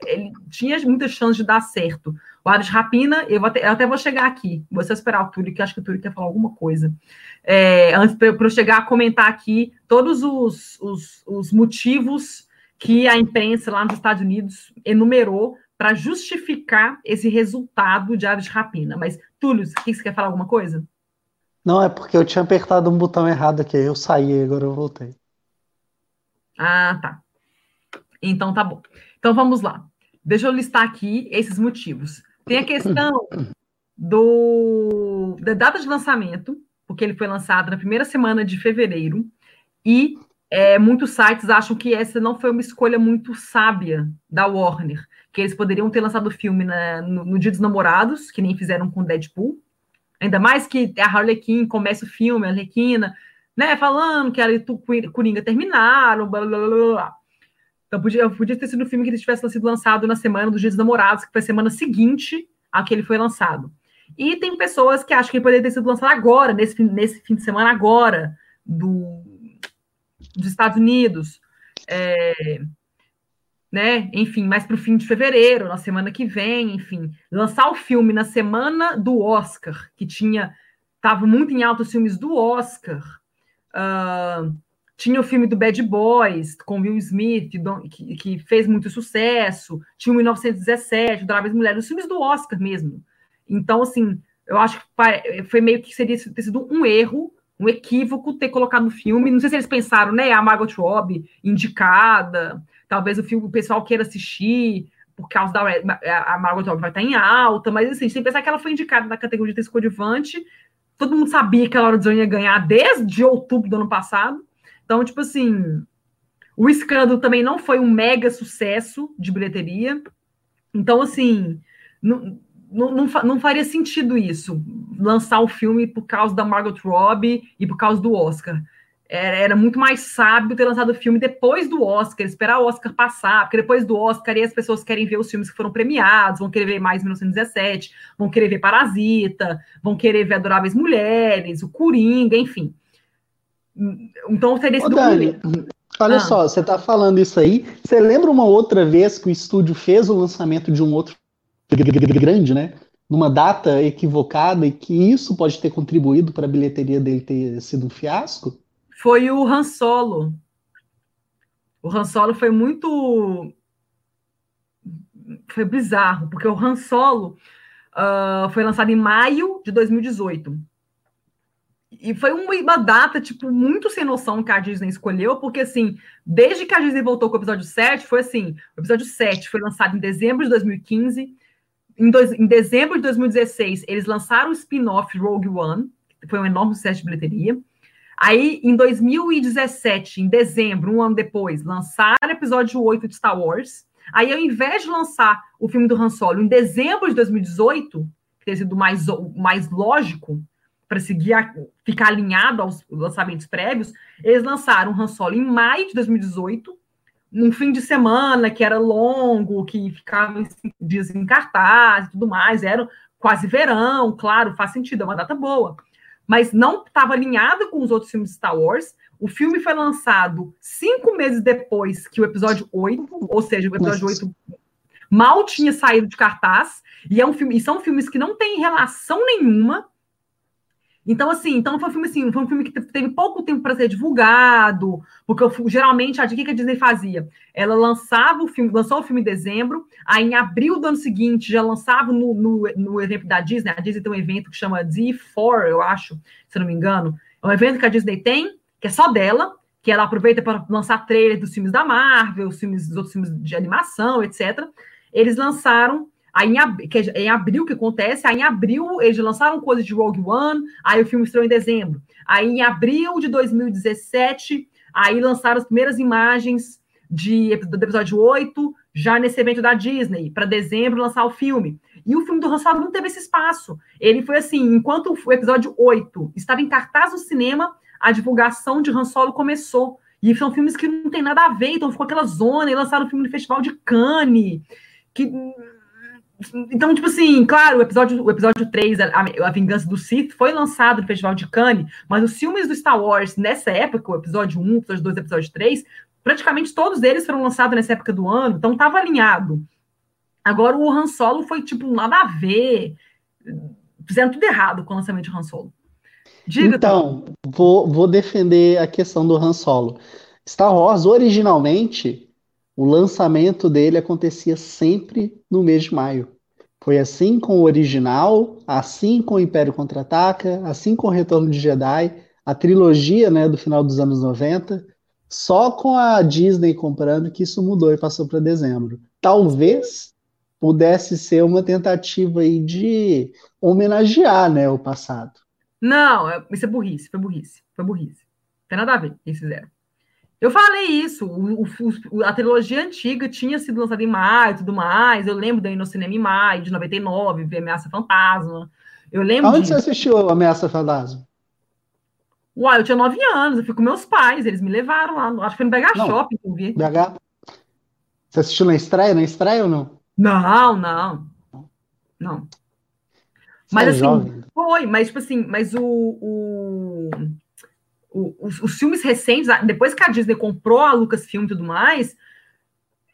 ele tinha muitas chances de dar certo. O Ares Rapina, eu, até, eu até vou chegar aqui. Vou só esperar o Túlio, que acho que o Túlio quer falar alguma coisa. É, antes para eu chegar a comentar aqui todos os, os, os motivos que a imprensa lá nos Estados Unidos enumerou para justificar esse resultado de Aves Rapina. Mas, Túlio, que você quer falar alguma coisa? Não, é porque eu tinha apertado um botão errado aqui. Eu saí, agora eu voltei. Ah, tá. Então tá bom. Então vamos lá. Deixa eu listar aqui esses motivos. Tem a questão do, da data de lançamento, porque ele foi lançado na primeira semana de fevereiro, e é, muitos sites acham que essa não foi uma escolha muito sábia da Warner, que eles poderiam ter lançado o filme na, no, no, Dia dos Namorados, que nem fizeram com Deadpool, ainda mais que a Harley Quinn começa o filme, a Arlequina, né, falando que ela e o Coringa terminaram, blá, blá, blá, blá. Então, podia, podia ter sido um filme que tivesse sido lançado na semana dos Dias dos Namorados, que foi a semana seguinte a que ele foi lançado. E tem pessoas que acham que ele poderia ter sido lançado agora, nesse, nesse fim de semana agora, do, dos Estados Unidos. É, né? Enfim, mais para o fim de fevereiro, na semana que vem, enfim. Lançar o filme na semana do Oscar, que tinha. Estava muito em alta os filmes do Oscar. Tinha o filme do Bad Boys, com Will Smith, que, que fez muito sucesso. Tinha o 1917, o Drive Mulheres, os filmes do Oscar mesmo. Então, assim, eu acho que foi meio que seria ter sido um erro, um equívoco ter colocado no filme. Não sei se eles pensaram, né? A Margot Robbie indicada, talvez o filme o pessoal queira assistir por causa da a Margot Robbie vai estar em alta, mas assim, sem pensar que ela foi indicada na categoria de coadjuvante. Todo mundo sabia que a Laura ia ganhar desde outubro do ano passado. Então, tipo assim, o escândalo também não foi um mega sucesso de bilheteria. Então, assim, não, não, não, não, faria sentido isso, lançar o filme por causa da Margot Robbie e por causa do Oscar. Era, era muito mais sábio ter lançado o filme depois do Oscar, esperar o Oscar passar, porque depois do Oscar as pessoas querem ver os filmes que foram premiados, vão querer ver mais 1917, vão querer ver Parasita, vão querer ver Adoráveis Mulheres, o Coringa, enfim. Então seria esse Ô, Dani, olha ah. só, você está falando isso aí. Você lembra uma outra vez que o estúdio fez o lançamento de um outro grande, né? Numa data equivocada e que isso pode ter contribuído para a bilheteria dele ter sido um fiasco? Foi o Han Solo. O Han Solo foi muito. Foi bizarro, porque o Han Solo uh, foi lançado em maio de 2018. E foi uma data, tipo, muito sem noção que a Disney escolheu, porque, assim, desde que a Disney voltou com o episódio 7, foi assim: o episódio 7 foi lançado em dezembro de 2015. Em, dois, em dezembro de 2016, eles lançaram o spin-off Rogue One, que foi um enorme sucesso de bilheteria. Aí, em 2017, em dezembro, um ano depois, lançaram o episódio 8 de Star Wars. Aí, ao invés de lançar o filme do Han Solo em dezembro de 2018, que teria sido mais, mais lógico, para seguir a, ficar alinhado aos lançamentos prévios, eles lançaram o Han Solo em maio de 2018, num fim de semana que era longo, que ficava dias em cartaz e tudo mais, era quase verão, claro, faz sentido, é uma data boa. Mas não estava alinhado com os outros filmes de Star Wars. O filme foi lançado cinco meses depois que o episódio 8, ou seja, o episódio Nossa. 8 mal tinha saído de cartaz, e, é um filme, e são filmes que não têm relação nenhuma então, assim, então foi um filme assim, foi um filme que teve pouco tempo para ser divulgado, porque eu, geralmente a que a Disney fazia? Ela lançava o filme, lançou o filme em dezembro, aí em abril do ano seguinte já lançava no, no, no evento da Disney. A Disney tem um evento que chama D4, eu acho, se não me engano. É um evento que a Disney tem, que é só dela, que ela aproveita para lançar trailer dos filmes da Marvel, os filmes dos outros filmes de animação, etc. Eles lançaram Aí em, ab... é em abril que acontece, aí em abril eles lançaram coisas de Rogue One, aí o filme estreou em dezembro. Aí em abril de 2017, aí lançaram as primeiras imagens de, do episódio 8, já nesse evento da Disney, para dezembro lançar o filme. E o filme do Han Solo não teve esse espaço. Ele foi assim, enquanto o episódio 8 estava em cartaz no cinema, a divulgação de Han Solo começou. E são filmes que não tem nada a ver, então ficou aquela zona, e lançaram o filme no Festival de Cannes, que então, tipo assim, claro, o episódio, o episódio 3, a, a Vingança do Sith, foi lançado no Festival de Cannes, mas os filmes do Star Wars, nessa época, o episódio 1, o episódio 2, o episódio 3, praticamente todos eles foram lançados nessa época do ano, então estava alinhado. Agora, o Han Solo foi, tipo, nada a ver. Fizeram tudo errado com o lançamento de Han Solo. Diga, então, vou, vou defender a questão do Han Solo. Star Wars, originalmente, o lançamento dele acontecia sempre no mês de maio. Foi assim com o original, assim com o Império Contra-Ataca, assim com o Retorno de Jedi, a trilogia né, do final dos anos 90. Só com a Disney comprando que isso mudou e passou para dezembro. Talvez pudesse ser uma tentativa aí de homenagear né, o passado. Não, é, isso é burrice, foi burrice, foi burrice. Não tem nada a ver, eles fizeram. Eu falei isso, o, o, a trilogia antiga tinha sido lançada em maio e tudo mais. Eu lembro de ir no cinema em maio de 99, ver Ameaça Fantasma. Eu lembro. Onde disso. você assistiu Ameaça Fantasma? Uai, eu tinha nove anos, eu fui com meus pais, eles me levaram lá. Acho que foi no BH não, Shopping que eu vi. BH. Você assistiu na estreia? Na estreia ou não? Não, não. Não. mas é assim, jovem. foi, mas tipo assim, mas o, o os, os, filmes recentes, depois que a Disney comprou a Lucasfilm e tudo mais,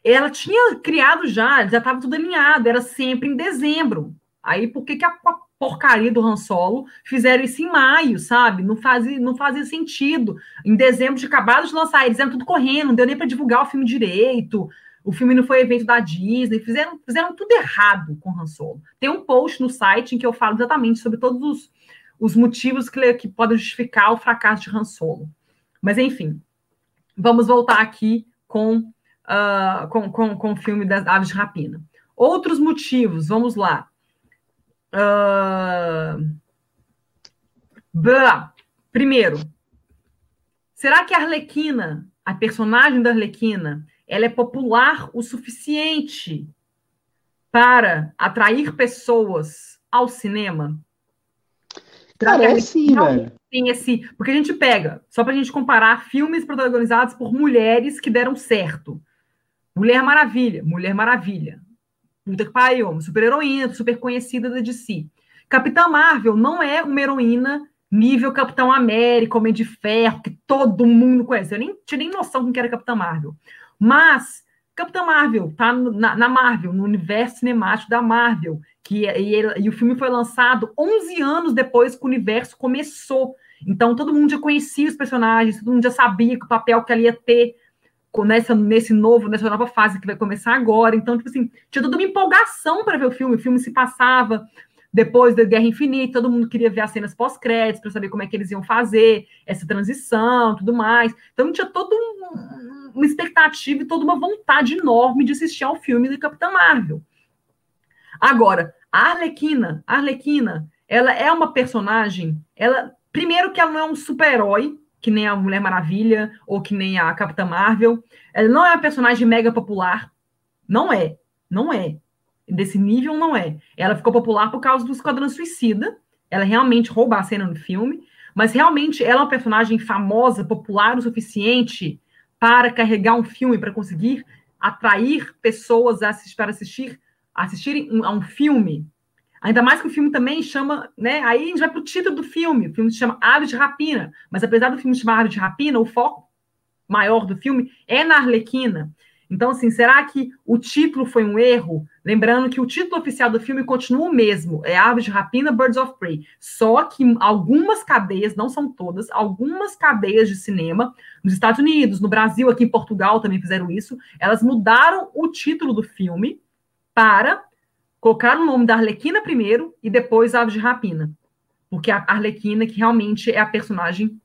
ela tinha criado já, já estava tudo alinhado, era sempre em dezembro. Aí por que, que a, porcaria do Han Solo fizeram isso em maio, sabe? Não fazia, não fazia sentido. Em dezembro de acabado de lançar, eles eram tudo correndo, não deu nem para divulgar o filme direito. O filme não foi evento da Disney, fizeram, fizeram tudo errado com Han Solo. Tem um post no site em que eu falo exatamente sobre todos os os motivos que, que podem justificar o fracasso de Han Solo. Mas, enfim, vamos voltar aqui com, uh, com, com, com o filme das Aves de Rapina. Outros motivos, vamos lá. Uh... Primeiro, será que a Arlequina, a personagem da Arlequina, ela é popular o suficiente para atrair pessoas ao cinema? Cara, é sim, velho. Tem esse. Porque a gente pega, só pra gente comparar filmes protagonizados por mulheres que deram certo. Mulher Maravilha, Mulher Maravilha. Puta que pariu, super heroína, super conhecida da DC. Capitã Marvel não é uma heroína nível Capitão América, Homem de Ferro, que todo mundo conhece. Eu nem tinha nem noção do que era Capitã Marvel. Mas Capitã Marvel tá na, na Marvel, no universo cinemático da Marvel que e, ele, e, o filme foi lançado 11 anos depois que o universo começou. Então todo mundo já conhecia os personagens, todo mundo já sabia que o papel que ela ia ter nessa, nesse novo, nessa nova fase que vai começar agora. Então, tipo assim, tinha toda uma empolgação para ver o filme. O filme se passava depois da Guerra Infinita, todo mundo queria ver as cenas pós-créditos para saber como é que eles iam fazer essa transição, tudo mais. Então tinha toda um, uma expectativa e toda uma vontade enorme de assistir ao filme do Capitão Marvel. Agora, a Arlequina, a Arlequina, ela é uma personagem, ela primeiro que ela não é um super-herói, que nem a Mulher Maravilha ou que nem a Capitã Marvel. Ela não é uma personagem mega popular. Não é. Não é. Desse nível, não é. Ela ficou popular por causa do Esquadrão Suicida. Ela realmente rouba a cena no filme. Mas realmente ela é uma personagem famosa, popular o suficiente para carregar um filme, para conseguir atrair pessoas a assistir, para assistir, assistirem a um filme. Ainda mais que o filme também chama, né? Aí a gente vai para o título do filme. O filme se chama Aves de Rapina. Mas apesar do filme se chamar Aves de Rapina, o foco maior do filme é na Arlequina. Então, assim, será que o título foi um erro? Lembrando que o título oficial do filme continua o mesmo, é Aves de Rapina, Birds of Prey. Só que algumas cadeias, não são todas, algumas cadeias de cinema, nos Estados Unidos, no Brasil, aqui em Portugal também fizeram isso, elas mudaram o título do filme para colocar o nome da Arlequina primeiro e depois Aves de Rapina. Porque a Arlequina, que realmente é a personagem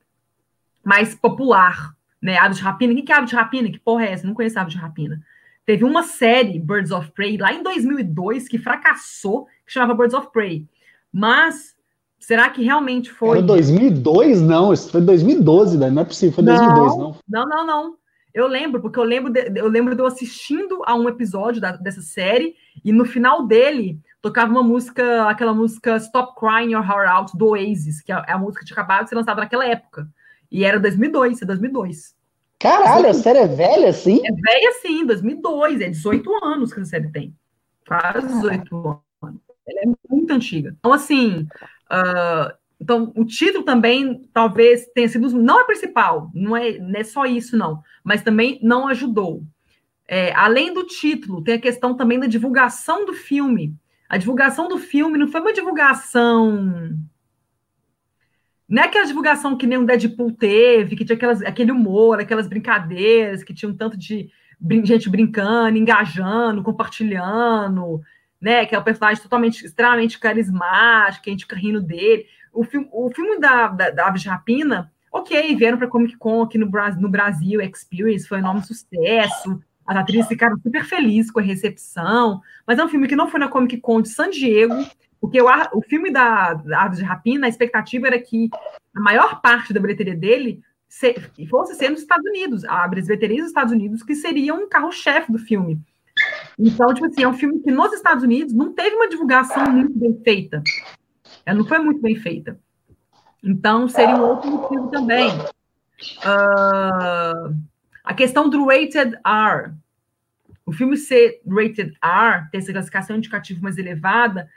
mais popular né? Aves de Rapina. O que é Aves de Rapina? Que porra é essa? Não conheço Aves de Rapina. Teve uma série, Birds of Prey, lá em 2002, que fracassou, que chamava Birds of Prey. Mas, será que realmente foi... Foi 2002? Não, isso foi 2012, né? não é possível, foi 2002, não. Não, não, não. Eu lembro, porque eu lembro de, eu lembro de eu assistindo a um episódio da, dessa série, e no final dele tocava uma música, aquela música Stop Crying Your Heart Out, do Oasis, que é a música que tinha acabado de ser lançada naquela época. E era 2002, é 2002. Caralho, a série é velha assim? É velha sim, 2002, é 18 anos que a série tem. Quase 18 anos. Ela é muito antiga. Então, assim, uh, então, o título também talvez tenha sido. Não é principal, não é, não é só isso, não. Mas também não ajudou. É, além do título, tem a questão também da divulgação do filme. A divulgação do filme não foi uma divulgação não é aquela divulgação que nem um Deadpool teve, que tinha aquelas, aquele humor, aquelas brincadeiras, que tinha um tanto de brin gente brincando, engajando, compartilhando, né? Que é um personagem totalmente, extremamente carismático, a gente fica rindo dele. O filme, o filme da, da, da Aves de Rapina, ok, vieram para Comic Con aqui no, no Brasil, Experience, foi um enorme sucesso. As atrizes ficaram super felizes com a recepção, mas é um filme que não foi na Comic Con de San Diego, porque o, o filme da, da Aves de Rapina, a expectativa era que a maior parte da bilheteria dele se, fosse ser nos Estados Unidos, a bilheteria dos Estados Unidos, que seria um carro-chefe do filme. Então, tipo assim, é um filme que nos Estados Unidos não teve uma divulgação muito bem feita. Ela não foi muito bem feita. Então, seria um outro motivo também. Uh, a questão do rated R. O filme ser rated R, ter essa classificação indicativa mais elevada,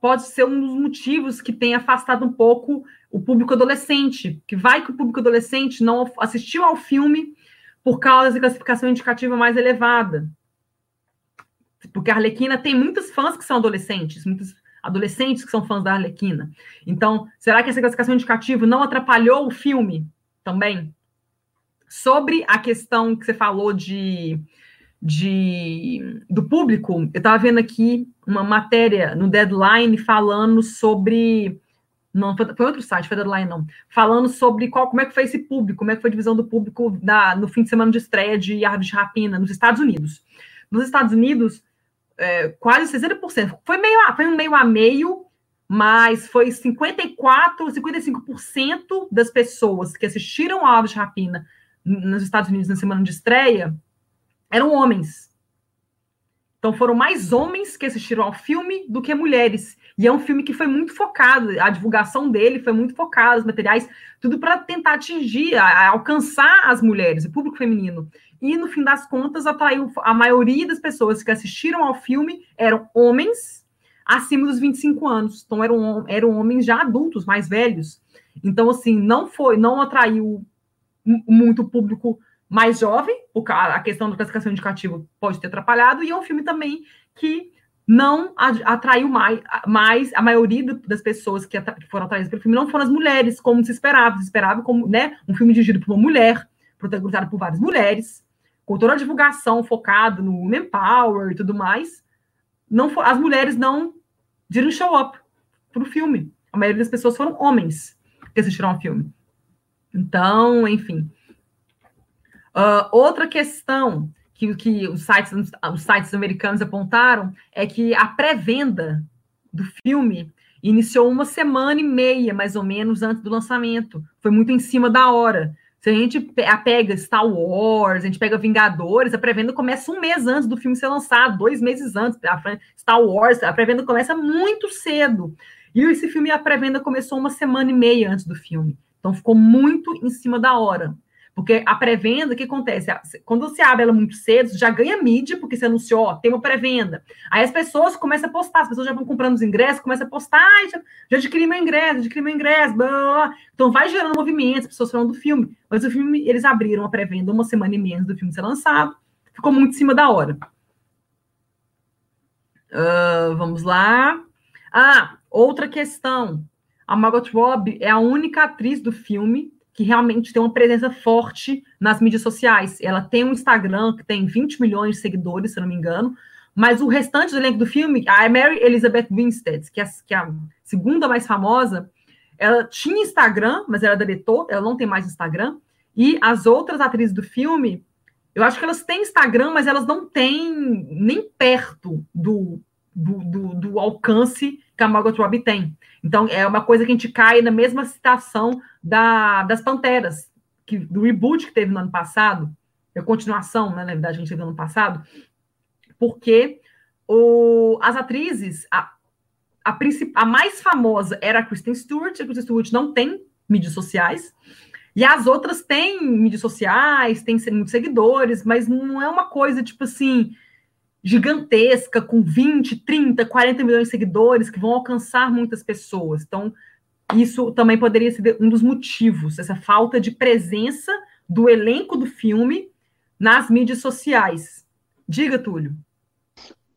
pode ser um dos motivos que tem afastado um pouco o público adolescente, que vai que o público adolescente não assistiu ao filme por causa da classificação indicativa mais elevada. Porque a Arlequina tem muitos fãs que são adolescentes, muitos adolescentes que são fãs da Arlequina. Então, será que essa classificação indicativa não atrapalhou o filme também? Sobre a questão que você falou de de, do público, eu estava vendo aqui uma matéria no Deadline falando sobre. Não, foi, outro site, foi Deadline não. Falando sobre qual, como é que foi esse público, como é que foi a divisão do público da, no fim de semana de estreia de Árvore de Rapina nos Estados Unidos. Nos Estados Unidos, é, quase 60%. Foi, meio, foi um meio a meio, mas foi 54, 55% das pessoas que assistiram a Árvore de Rapina nos Estados Unidos na semana de estreia eram homens. Então foram mais homens que assistiram ao filme do que mulheres. E é um filme que foi muito focado, a divulgação dele foi muito focada, os materiais, tudo para tentar atingir, a, a alcançar as mulheres, o público feminino. E no fim das contas, atraiu a maioria das pessoas que assistiram ao filme eram homens acima dos 25 anos. Então eram, eram homens já adultos, mais velhos. Então, assim, não foi, não atraiu muito público mais jovem, a questão da classificação indicativa pode ter atrapalhado, e é um filme também que não atraiu mais, mais a maioria das pessoas que, foram atraídas pelo filme não foram as mulheres, como se esperava. Se esperava como né, um filme dirigido por uma mulher, protagonizado por várias mulheres, com toda a divulgação focada no women power e tudo mais. Não as mulheres não didn't show up para o filme. A maioria das pessoas foram homens que assistiram ao filme. Então, enfim. Uh, outra questão que, que os, sites, os sites americanos apontaram é que a pré-venda do filme iniciou uma semana e meia, mais ou menos, antes do lançamento. Foi muito em cima da hora. Se a gente pega Star Wars, a gente pega Vingadores, a pré-venda começa um mês antes do filme ser lançado, dois meses antes. Star Wars, a pré-venda começa muito cedo. E esse filme, a pré-venda começou uma semana e meia antes do filme. Então ficou muito em cima da hora. Porque a pré-venda, o que acontece? Quando você abre ela muito cedo, já ganha mídia, porque você anunciou, ó, tem uma pré-venda. Aí as pessoas começam a postar, as pessoas já vão comprando os ingressos, começam a postar, ah, já, já adquiri meu ingresso, adquiri meu ingresso, blá, blá, blá. Então vai gerando movimentos, as pessoas falando do filme. Mas o filme, eles abriram a pré-venda uma semana e menos do filme ser lançado, ficou muito em cima da hora. Uh, vamos lá. Ah, outra questão. A Margot Robbie é a única atriz do filme que realmente tem uma presença forte nas mídias sociais. Ela tem um Instagram que tem 20 milhões de seguidores, se não me engano, mas o restante do elenco do filme, a Mary Elizabeth Winstead, que é, que é a segunda mais famosa, ela tinha Instagram, mas ela deletou, ela não tem mais Instagram, e as outras atrizes do filme, eu acho que elas têm Instagram, mas elas não têm nem perto do, do, do, do alcance que a Margot Robbie tem. Então, é uma coisa que a gente cai na mesma citação da, das Panteras, que, do reboot que teve no ano passado, a continuação, né, na verdade, a gente teve no ano passado, porque o, as atrizes, a, a, a mais famosa era a Kristen Stewart, a Kristen Stewart não tem mídias sociais, e as outras têm mídias sociais, têm muitos seguidores, mas não é uma coisa tipo assim gigantesca, com 20, 30, 40 milhões de seguidores, que vão alcançar muitas pessoas. Então, isso também poderia ser um dos motivos, essa falta de presença do elenco do filme nas mídias sociais. Diga, Túlio.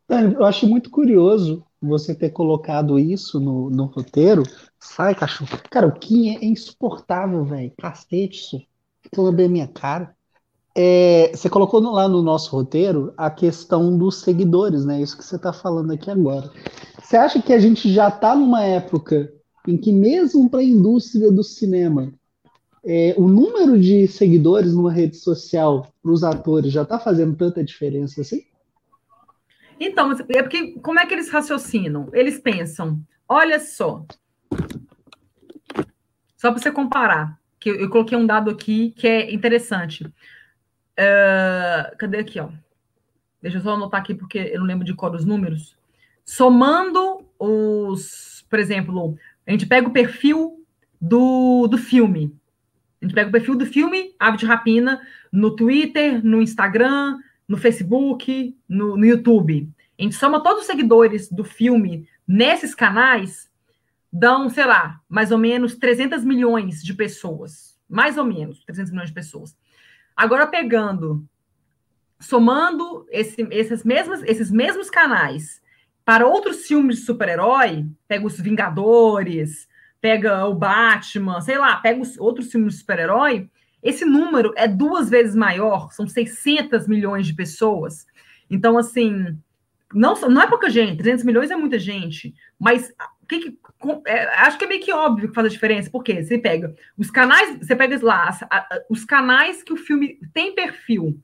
Eu acho muito curioso você ter colocado isso no, no roteiro. Sai, cachorro. Cara, o Kim é insuportável, velho. Cacete, isso. Bem minha cara. É, você colocou lá no nosso roteiro a questão dos seguidores, né? Isso que você está falando aqui agora. Você acha que a gente já está numa época em que, mesmo para a indústria do cinema, é, o número de seguidores numa rede social para os atores já está fazendo tanta diferença assim? Então, é porque como é que eles raciocinam? Eles pensam, olha só, só para você comparar, que eu, eu coloquei um dado aqui que é interessante. Uh, cadê aqui, ó? Deixa eu só anotar aqui, porque eu não lembro de qual os números. Somando os, por exemplo, a gente pega o perfil do, do filme. A gente pega o perfil do filme, Ave de Rapina, no Twitter, no Instagram, no Facebook, no, no YouTube. A gente soma todos os seguidores do filme nesses canais, dão, sei lá, mais ou menos 300 milhões de pessoas. Mais ou menos 300 milhões de pessoas. Agora, pegando, somando esse, esses, mesmos, esses mesmos canais para outros filmes de super-herói, pega os Vingadores, pega o Batman, sei lá, pega os outros filmes de super-herói, esse número é duas vezes maior, são 600 milhões de pessoas. Então, assim, não, não é pouca gente, 300 milhões é muita gente, mas que, que é, acho que é meio que óbvio que faz a diferença, porque você pega os canais, você pega lá, os canais que o filme tem perfil,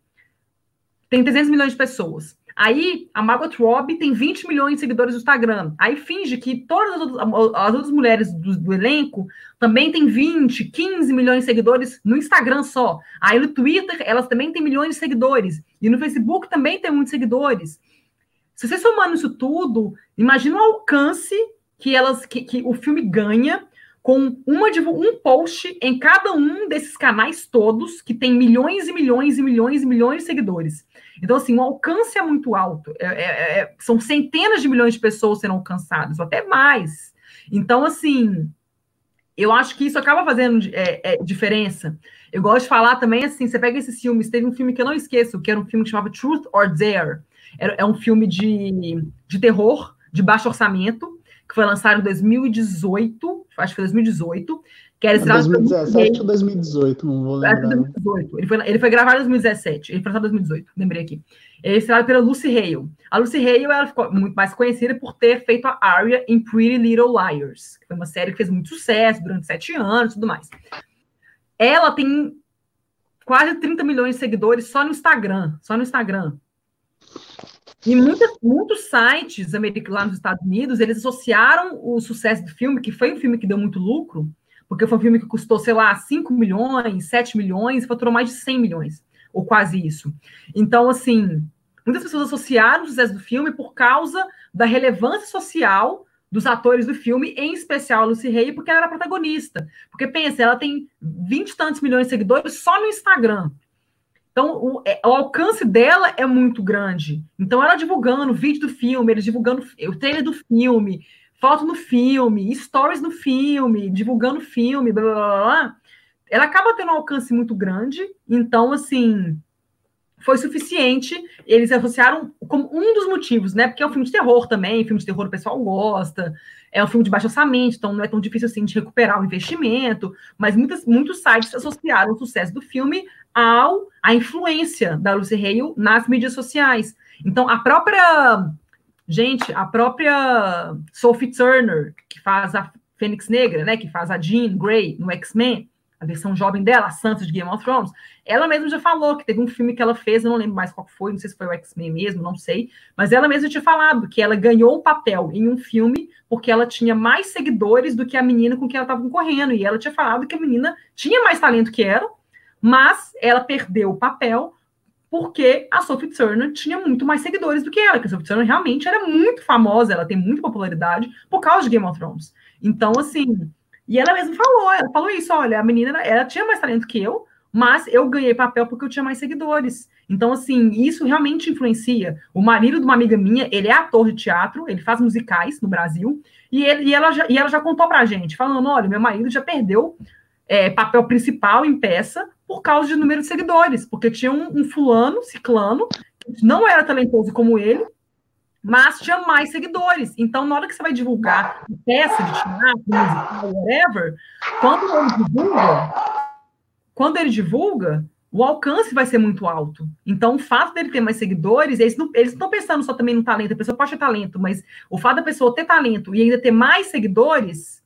tem 300 milhões de pessoas. Aí a Margot Robbie tem 20 milhões de seguidores no Instagram. Aí finge que todas as outras, as outras mulheres do, do, elenco também têm 20, 15 milhões de seguidores no Instagram só. Aí no Twitter elas também têm milhões de seguidores. E no Facebook também tem muitos seguidores. Se você somando isso tudo, imagina o alcance que elas que, que o filme ganha com uma, um post em cada um desses canais todos, que tem milhões e milhões e milhões e milhões de seguidores. Então, assim, o alcance é muito alto. É, é, é, são centenas de milhões de pessoas sendo alcançadas, ou até mais. Então, assim, eu acho que isso acaba fazendo é, é, diferença. Eu gosto de falar também, assim, você pega esses filmes, teve um filme que eu não esqueço, que era um filme que chamava Truth or Dare. É, é um filme de, de terror, de baixo orçamento, que foi lançado em 2018, acho que foi 2018, que era 2017 ou 2018, não vou lembrar. 2018. Ele foi, ele foi gravado em 2017, ele foi lançado em 2018, lembrei aqui. Ele é estrelado pela Lucy Hale. A Lucy Hale ela ficou muito mais conhecida por ter feito a Arya em Pretty Little Liars, que foi uma série que fez muito sucesso durante sete anos e tudo mais. Ela tem quase 30 milhões de seguidores só no Instagram, só no Instagram. E muitas, muitos sites americanos lá nos Estados Unidos, eles associaram o sucesso do filme, que foi um filme que deu muito lucro, porque foi um filme que custou, sei lá, 5 milhões, 7 milhões, faturou mais de 100 milhões, ou quase isso. Então, assim, muitas pessoas associaram o sucesso do filme por causa da relevância social dos atores do filme, em especial a Lucy Hay, porque ela era protagonista. Porque pensa, ela tem 20 e tantos milhões de seguidores só no Instagram. Então, o, é, o, alcance dela é muito grande. Então, ela divulgando o vídeo do filme, eles divulgando o trailer do filme, foto no filme, stories no filme, divulgando filme, blá, blá, blá, blá, ela acaba tendo um alcance muito grande. Então, assim, foi suficiente. Eles associaram como um dos motivos, né? Porque é um filme de terror também, filme de terror o pessoal gosta, é um filme de baixo orçamento, então não é tão difícil assim de recuperar o investimento, mas muitas, muitos sites associaram o sucesso do filme ao à influência da Lucy Hale nas mídias sociais. Então, a própria gente, a própria Sophie Turner, que faz a Fênix Negra, né, que faz a Jean Grey no X-Men, a versão jovem dela, a Santos de Game of Thrones, ela mesma já falou que teve um filme que ela fez, eu não lembro mais qual foi, não sei se foi o X-Men mesmo, não sei, mas ela mesma tinha falado que ela ganhou um papel em um filme porque ela tinha mais seguidores do que a menina com quem ela estava concorrendo, e ela tinha falado que a menina tinha mais talento que ela, mas ela perdeu o papel porque a Sophie Turner tinha muito mais seguidores do que ela, que a Sophie Turner realmente era muito famosa, ela tem muita popularidade por causa de Game of Thrones. Então, assim, e ela mesma falou, ela falou isso, olha, a menina, ela tinha mais talento que eu, mas eu ganhei papel porque eu tinha mais seguidores. Então, assim, isso realmente influencia. O marido de uma amiga minha, ele é ator de teatro, ele faz musicais no Brasil, e, ele, e, ela, já, e ela já contou pra gente, falando, olha, meu marido já perdeu é, papel principal em peça por causa de número de seguidores, porque tinha um, um fulano, ciclano, que não era talentoso como ele, mas tinha mais seguidores. Então, na hora que você vai divulgar peça de teatro, musical, whatever, quando ele divulga, quando ele divulga, o alcance vai ser muito alto. Então, o fato dele ter mais seguidores, eles não estão pensando só também no talento, a pessoa pode ter talento, mas o fato da pessoa ter talento e ainda ter mais seguidores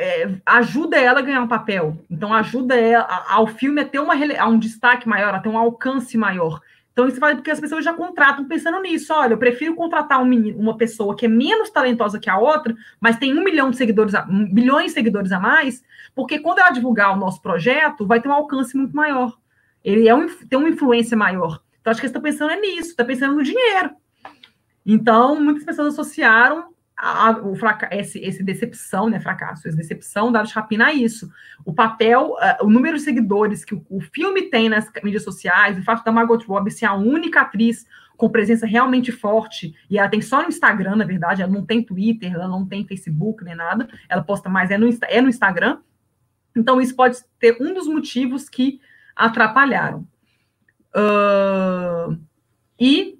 é, ajuda ela a ganhar um papel. Então, ajuda ela, ao filme a ter uma, a um destaque maior, a ter um alcance maior. Então, isso vai porque as pessoas já contratam pensando nisso. Olha, eu prefiro contratar um menino, uma pessoa que é menos talentosa que a outra, mas tem um milhão de seguidores, a, um, bilhões de seguidores a mais, porque quando ela divulgar o nosso projeto, vai ter um alcance muito maior. Ele é um, tem uma influência maior. Então, acho que você está pensando é nisso, está pensando no dinheiro. Então, muitas pessoas associaram a, o esse, esse decepção, né, fracasso, essa decepção da Chapina a isso. O papel, uh, o número de seguidores que o, o, filme tem nas mídias sociais, o fato da Margot Robbie ser a única atriz com presença realmente forte, e ela tem só no Instagram, na verdade, ela não tem Twitter, ela não tem Facebook, nem nada, ela posta mais, é no, é no Instagram. Então, isso pode ter um dos motivos que atrapalharam. Uh, e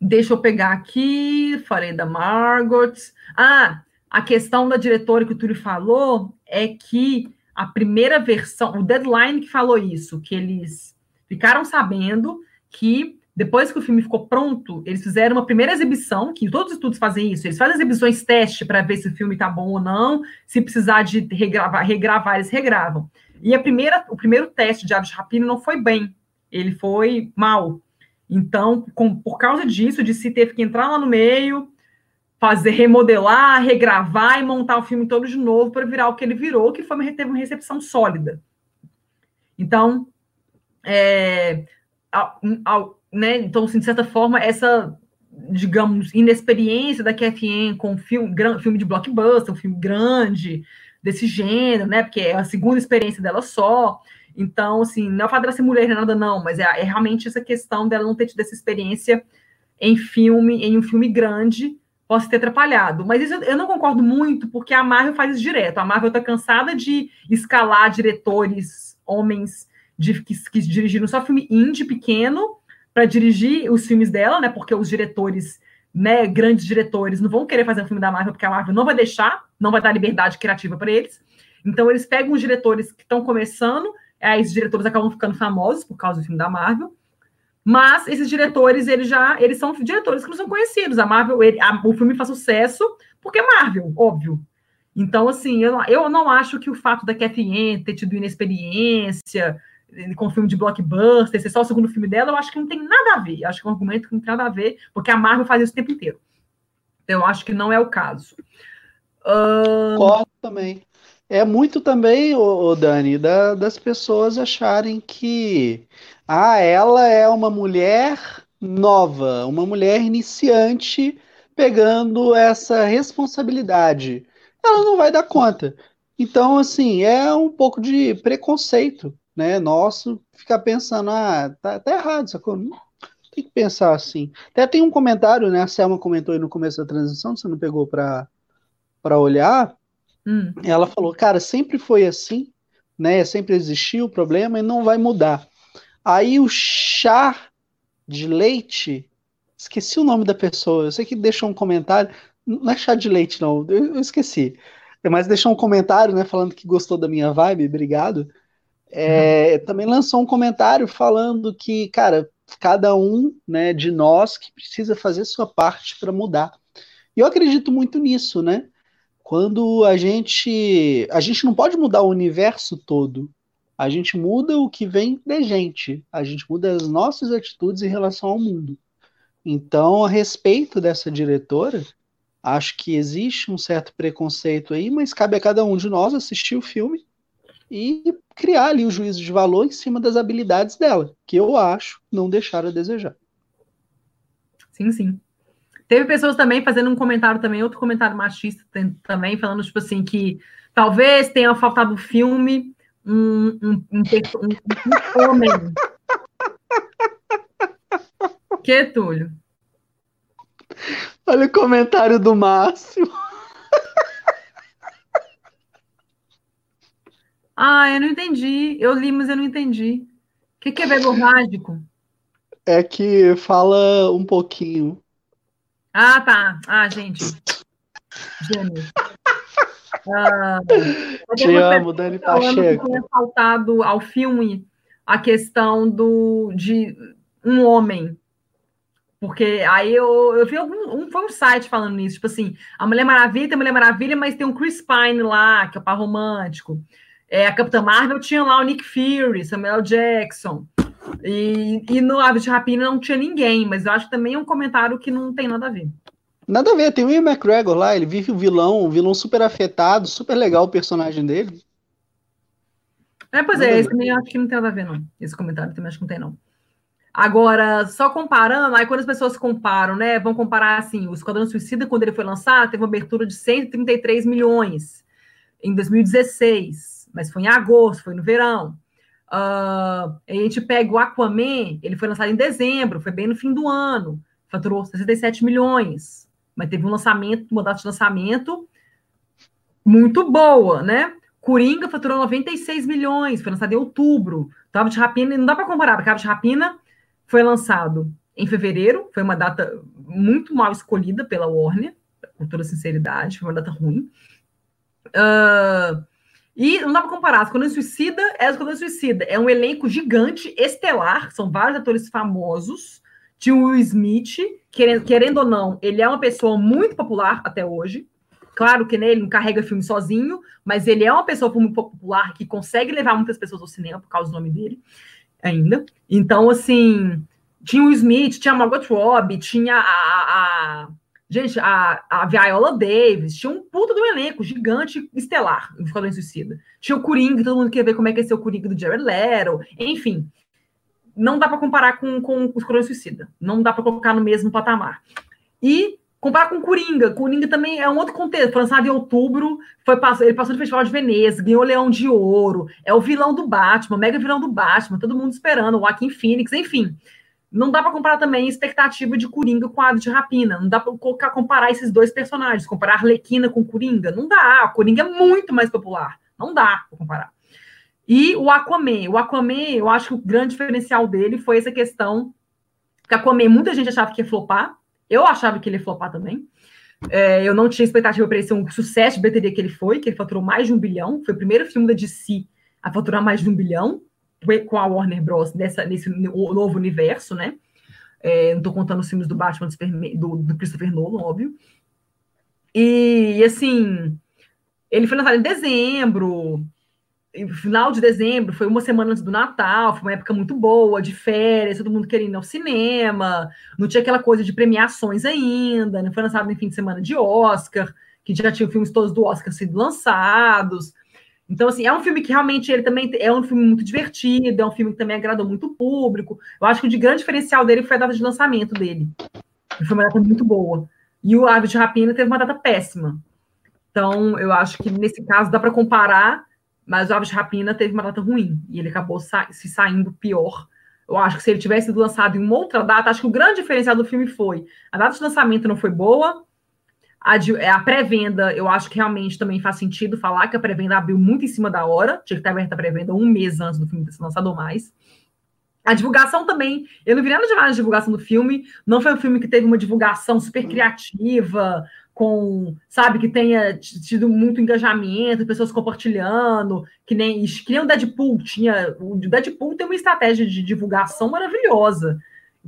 Deixa eu pegar aqui, falei da Margot. Ah, a questão da diretora que o Túlio falou é que a primeira versão, o deadline que falou isso, que eles ficaram sabendo que depois que o filme ficou pronto, eles fizeram uma primeira exibição, que todos os estudos fazem isso, eles fazem exibições teste para ver se o filme está bom ou não, se precisar de regravar, regravar, eles regravam. E a primeira, o primeiro teste de Aves de Rapina não foi bem, ele foi mal. Então, com, por causa disso, de se teve que entrar lá no meio, fazer, remodelar, regravar e montar o filme todo de novo para virar o que ele virou, que foi, teve uma recepção sólida. Então, é, né, então, assim, de certa forma, essa, digamos, inexperiência da KFN com filme, gran, filme de blockbuster, um filme grande, desse gênero, né, porque é a segunda experiência dela só, então, assim, não é o fato dela ser mulher, nada, não, mas é, é, realmente essa questão dela não ter tido essa experiência em filme, em um filme grande, possa ter atrapalhado. Mas isso eu não concordo muito, porque a Marvel faz isso direto. A Marvel está cansada de escalar diretores, homens, de, que, que dirigiram só filme indie pequeno para dirigir os filmes dela, né? Porque os diretores, né, grandes diretores, não vão querer fazer um filme da Marvel, porque a Marvel não vai deixar, não vai dar liberdade criativa para eles. Então, eles pegam os diretores que estão começando Aí esses diretores acabam ficando famosos por causa do filme da Marvel. Mas esses diretores, eles já eles são diretores que não são conhecidos. A Marvel, ele, a, o filme faz sucesso porque é Marvel, óbvio. Então, assim, eu, eu não acho que o fato da Catherine ter tido inexperiência com filme de blockbuster, ser só o segundo filme dela, eu acho que não tem nada a ver. Eu acho que é um argumento que não tem nada a ver, porque a Marvel faz isso o tempo inteiro. Então, eu acho que não é o caso. Concordo também. É muito também, o Dani, da, das pessoas acharem que ah, ela é uma mulher nova, uma mulher iniciante pegando essa responsabilidade. Ela não vai dar conta. Então, assim, é um pouco de preconceito, né? Nosso ficar pensando, ah, tá, tá errado, sacou? Tem que pensar assim. Até tem um comentário, né? A Selma comentou aí no começo da transição, você não pegou para olhar. Hum. Ela falou, cara, sempre foi assim, né? Sempre existiu o problema e não vai mudar. Aí o chá de leite, esqueci o nome da pessoa, eu sei que deixou um comentário, não é chá de leite, não, eu, eu esqueci. Mas deixou um comentário, né, falando que gostou da minha vibe, obrigado. É, uhum. Também lançou um comentário falando que, cara, cada um né, de nós que precisa fazer sua parte para mudar. E eu acredito muito nisso, né? Quando a gente. A gente não pode mudar o universo todo. A gente muda o que vem da gente. A gente muda as nossas atitudes em relação ao mundo. Então, a respeito dessa diretora, acho que existe um certo preconceito aí, mas cabe a cada um de nós assistir o filme e criar ali o juízo de valor em cima das habilidades dela, que eu acho não deixar a desejar. Sim, sim. Teve pessoas também fazendo um comentário também, outro comentário machista também, falando, tipo assim, que talvez tenha faltado o filme um, um, um, um homem. que, Túlio? Olha o comentário do Márcio. Ah, eu não entendi. Eu li, mas eu não entendi. O que, que é verborrágico? É que fala um pouquinho. Ah, tá. Ah, gente. Gênio. Ah, Te amo, Dani Pacheco. Que tinha faltado ao filme a questão do, de um homem. Porque aí eu, eu vi algum, um, foi um site falando nisso, tipo assim, a Mulher Maravilha tem a Mulher Maravilha, mas tem um Chris Pine lá, que é o par romântico. É, a Capitã Marvel tinha lá o Nick Fury, Samuel Jackson. E, e no Aves de Rapina não tinha ninguém, mas eu acho que também é um comentário que não tem nada a ver. Nada a ver, tem o Ian McGregor lá, ele vive o vilão, um vilão super afetado, super legal o personagem dele. É, pois nada é, esse também acho que não tem nada a ver, não. Esse comentário também acho que não tem, não. Agora, só comparando, aí quando as pessoas comparam, né, vão comparar assim, o Esquadrão Suicida, quando ele foi lançado, teve uma abertura de 133 milhões em 2016 mas foi em agosto, foi no verão. Uh, a gente pega o Aquaman, ele foi lançado em dezembro, foi bem no fim do ano, faturou 67 milhões, mas teve um lançamento, uma data de lançamento muito boa, né? Coringa faturou 96 milhões, foi lançado em outubro. Tava de Rapina, não dá para comparar, Tava de Rapina foi lançado em fevereiro, foi uma data muito mal escolhida pela Warner, com toda sinceridade, foi uma data ruim. Uh, e não dá para comparar. Esquadrão Suicida é Esquadrão Suicida. É um elenco gigante, estelar, são vários atores famosos. Tinha o Will Smith, querendo, querendo ou não, ele é uma pessoa muito popular até hoje. Claro que né, ele não carrega filme sozinho, mas ele é uma pessoa muito popular que consegue levar muitas pessoas ao cinema por causa do nome dele ainda. Então, assim, tinha o Smith, tinha a Margot Robbie, tinha a, a, Gente, a, a Viola Davis tinha um puta do elenco gigante estelar no Esquadrão Suicida. Tinha o Coringa, todo mundo quer ver como é que é ser o Coringa do Jared Leto. Enfim, não dá para comparar com, com o Esquadrão Suicida. Não dá para colocar no mesmo patamar. E comparar com o Coringa. Coringa também é um outro contexto. Foi lançado em outubro, foi, ele passou no Festival de Veneza, ganhou o Leão de Ouro, é o vilão do Batman, mega vilão do Batman, todo mundo esperando, o Joaquim Phoenix, enfim. Não dá para comparar também a expectativa de Coringa com a de Rapina. Não dá para colocar comparar esses dois personagens, comparar Arlequina com Coringa. Não dá. A Coringa é muito mais popular. Não dá para comparar. E o Aquaman. O Aquaman, eu acho que o grande diferencial dele foi essa questão que Aquaman, muita gente achava que ia flopar. Eu achava que ele ia flopar também. É, eu não tinha expectativa para ele ser um sucesso de bilheteria que ele foi, que ele faturou mais de um bilhão. Foi o primeiro filme da DC a faturar mais de um bilhão com a Warner Bros. Nessa, nesse novo universo, né? É, não estou contando os filmes do Batman do, do Christopher Nolan, óbvio. E, assim, ele foi lançado em dezembro. final de dezembro, foi uma semana antes do Natal, foi uma época muito boa, de férias, todo mundo querendo ir ao cinema, não tinha aquela coisa de premiações ainda, não foi lançado em fim de semana de Oscar, que já tinha filmes todos do Oscar sido lançados. Então, assim, é um filme que realmente ele também é um filme muito divertido, é um filme que também agradou muito o público. Eu acho que o de grande diferencial dele foi a data de lançamento dele. Foi uma data muito boa. E o Ave de Rapina teve uma data péssima. Então, eu acho que nesse caso dá para comparar, mas o Aves de Rapina teve uma data ruim e ele acabou sa se saindo pior. Eu acho que se ele tivesse sido lançado em uma outra data, acho que o grande diferencial do filme foi a data de lançamento não foi boa, a, é, a pré-venda, eu acho que realmente também faz sentido falar que a pré-venda abriu muito em cima da hora, tinha que estar aberta a pré-venda um mês antes do filme ter sido lançado mais. A divulgação também, eu não vi nada demais de divulgação do filme, não foi um filme que teve uma divulgação super criativa, com, sabe, que tenha tido muito engajamento, pessoas compartilhando, que nem, que nem o Deadpool tinha. O Deadpool tem uma estratégia de divulgação maravilhosa.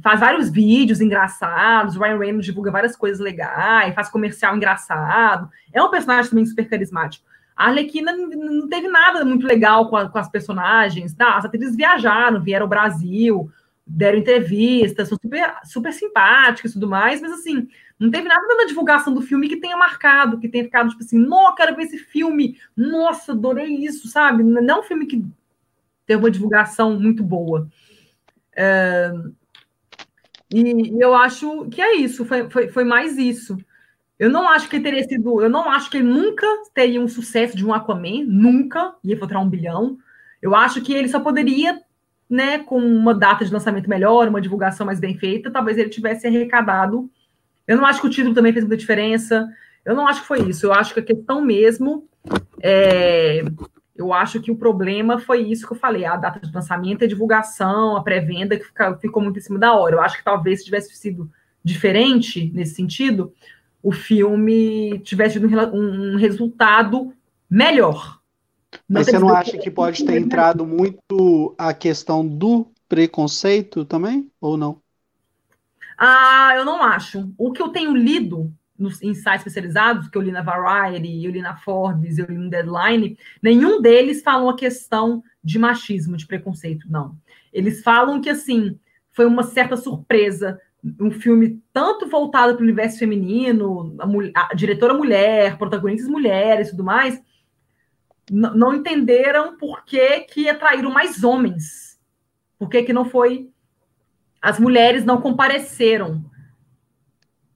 Faz vários vídeos engraçados, o Ryan Reynolds divulga várias coisas legais, faz comercial engraçado. É um personagem também super carismático. A Arlequina não teve nada muito legal com, a, com as personagens, tá? As atrizes viajaram, vieram ao Brasil, deram entrevistas, são super, super simpáticas e tudo mais, mas assim, não teve nada na divulgação do filme que tenha marcado, que tenha ficado tipo assim, não, quero ver esse filme, nossa, adorei isso, sabe? Não é um filme que teve uma divulgação muito boa. É... E, e, eu acho que é isso, foi, foi, foi mais isso. Eu não acho que teria sido, eu não acho que ele nunca teria um sucesso de um Aquaman, nunca ia faturar um bilhão. Eu acho que ele só poderia, né, com uma data de lançamento melhor, uma divulgação mais bem feita, talvez ele tivesse arrecadado eu não acho que o título também fez muita diferença. Eu não acho que foi isso. Eu acho que a questão mesmo. É, eu acho que o problema foi isso que eu falei: a data de lançamento, a divulgação, a pré-venda, que ficou muito em cima da hora. Eu acho que talvez se tivesse sido diferente nesse sentido, o filme tivesse tido um, um resultado melhor. Mas você não acha que pode ter entrado muito a questão do preconceito também, ou não? Ah, eu não acho. O que eu tenho lido nos em sites especializados, que eu li na Variety, eu li na Forbes, eu li no Deadline, nenhum deles falam a questão de machismo, de preconceito, não. Eles falam que, assim, foi uma certa surpresa um filme tanto voltado para o universo feminino, a, a, diretora mulher, protagonistas mulheres e tudo mais, não entenderam por que, que atraíram mais homens. Por que, que não foi as mulheres não compareceram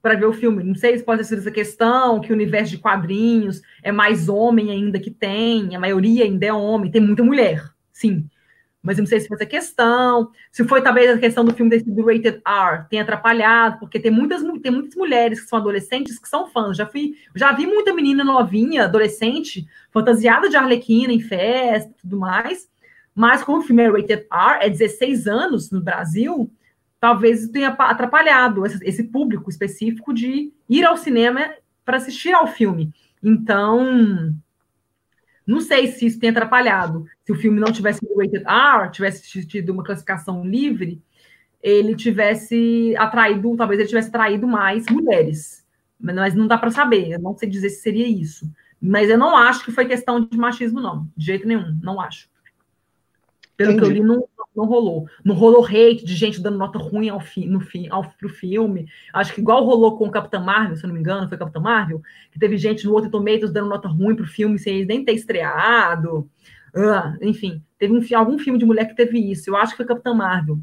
para ver o filme. Não sei se pode ser essa questão, que o universo de quadrinhos é mais homem ainda que tem, a maioria ainda é homem, tem muita mulher, sim. Mas não sei se foi essa questão, se foi talvez a questão do filme desse do Rated R, tem atrapalhado, porque tem muitas, tem muitas mulheres que são adolescentes que são fãs. Já fui, já vi muita menina novinha, adolescente, fantasiada de Arlequina em festa e tudo mais. Mas como o filme é Rated R, é 16 anos no Brasil, talvez tenha atrapalhado esse público específico de ir ao cinema para assistir ao filme. Então, não sei se isso tem atrapalhado. Se o filme não tivesse sido rated R, tivesse tido uma classificação livre, ele tivesse atraído, talvez ele tivesse atraído mais mulheres. Mas não dá para saber, eu não sei dizer se seria isso. Mas eu não acho que foi questão de machismo, não. De jeito nenhum, não acho. Pelo Entendi. que eu li, não, não rolou. Não rolou hate de gente dando nota ruim ao fi, no fi, ao, pro filme. Acho que igual rolou com o Capitão Marvel, se eu não me engano, foi Capitão Marvel, que teve gente no outro Tomatoes dando nota ruim pro filme sem nem ter estreado. Uh, enfim, teve um, algum filme de mulher que teve isso. Eu acho que foi Capitão Marvel.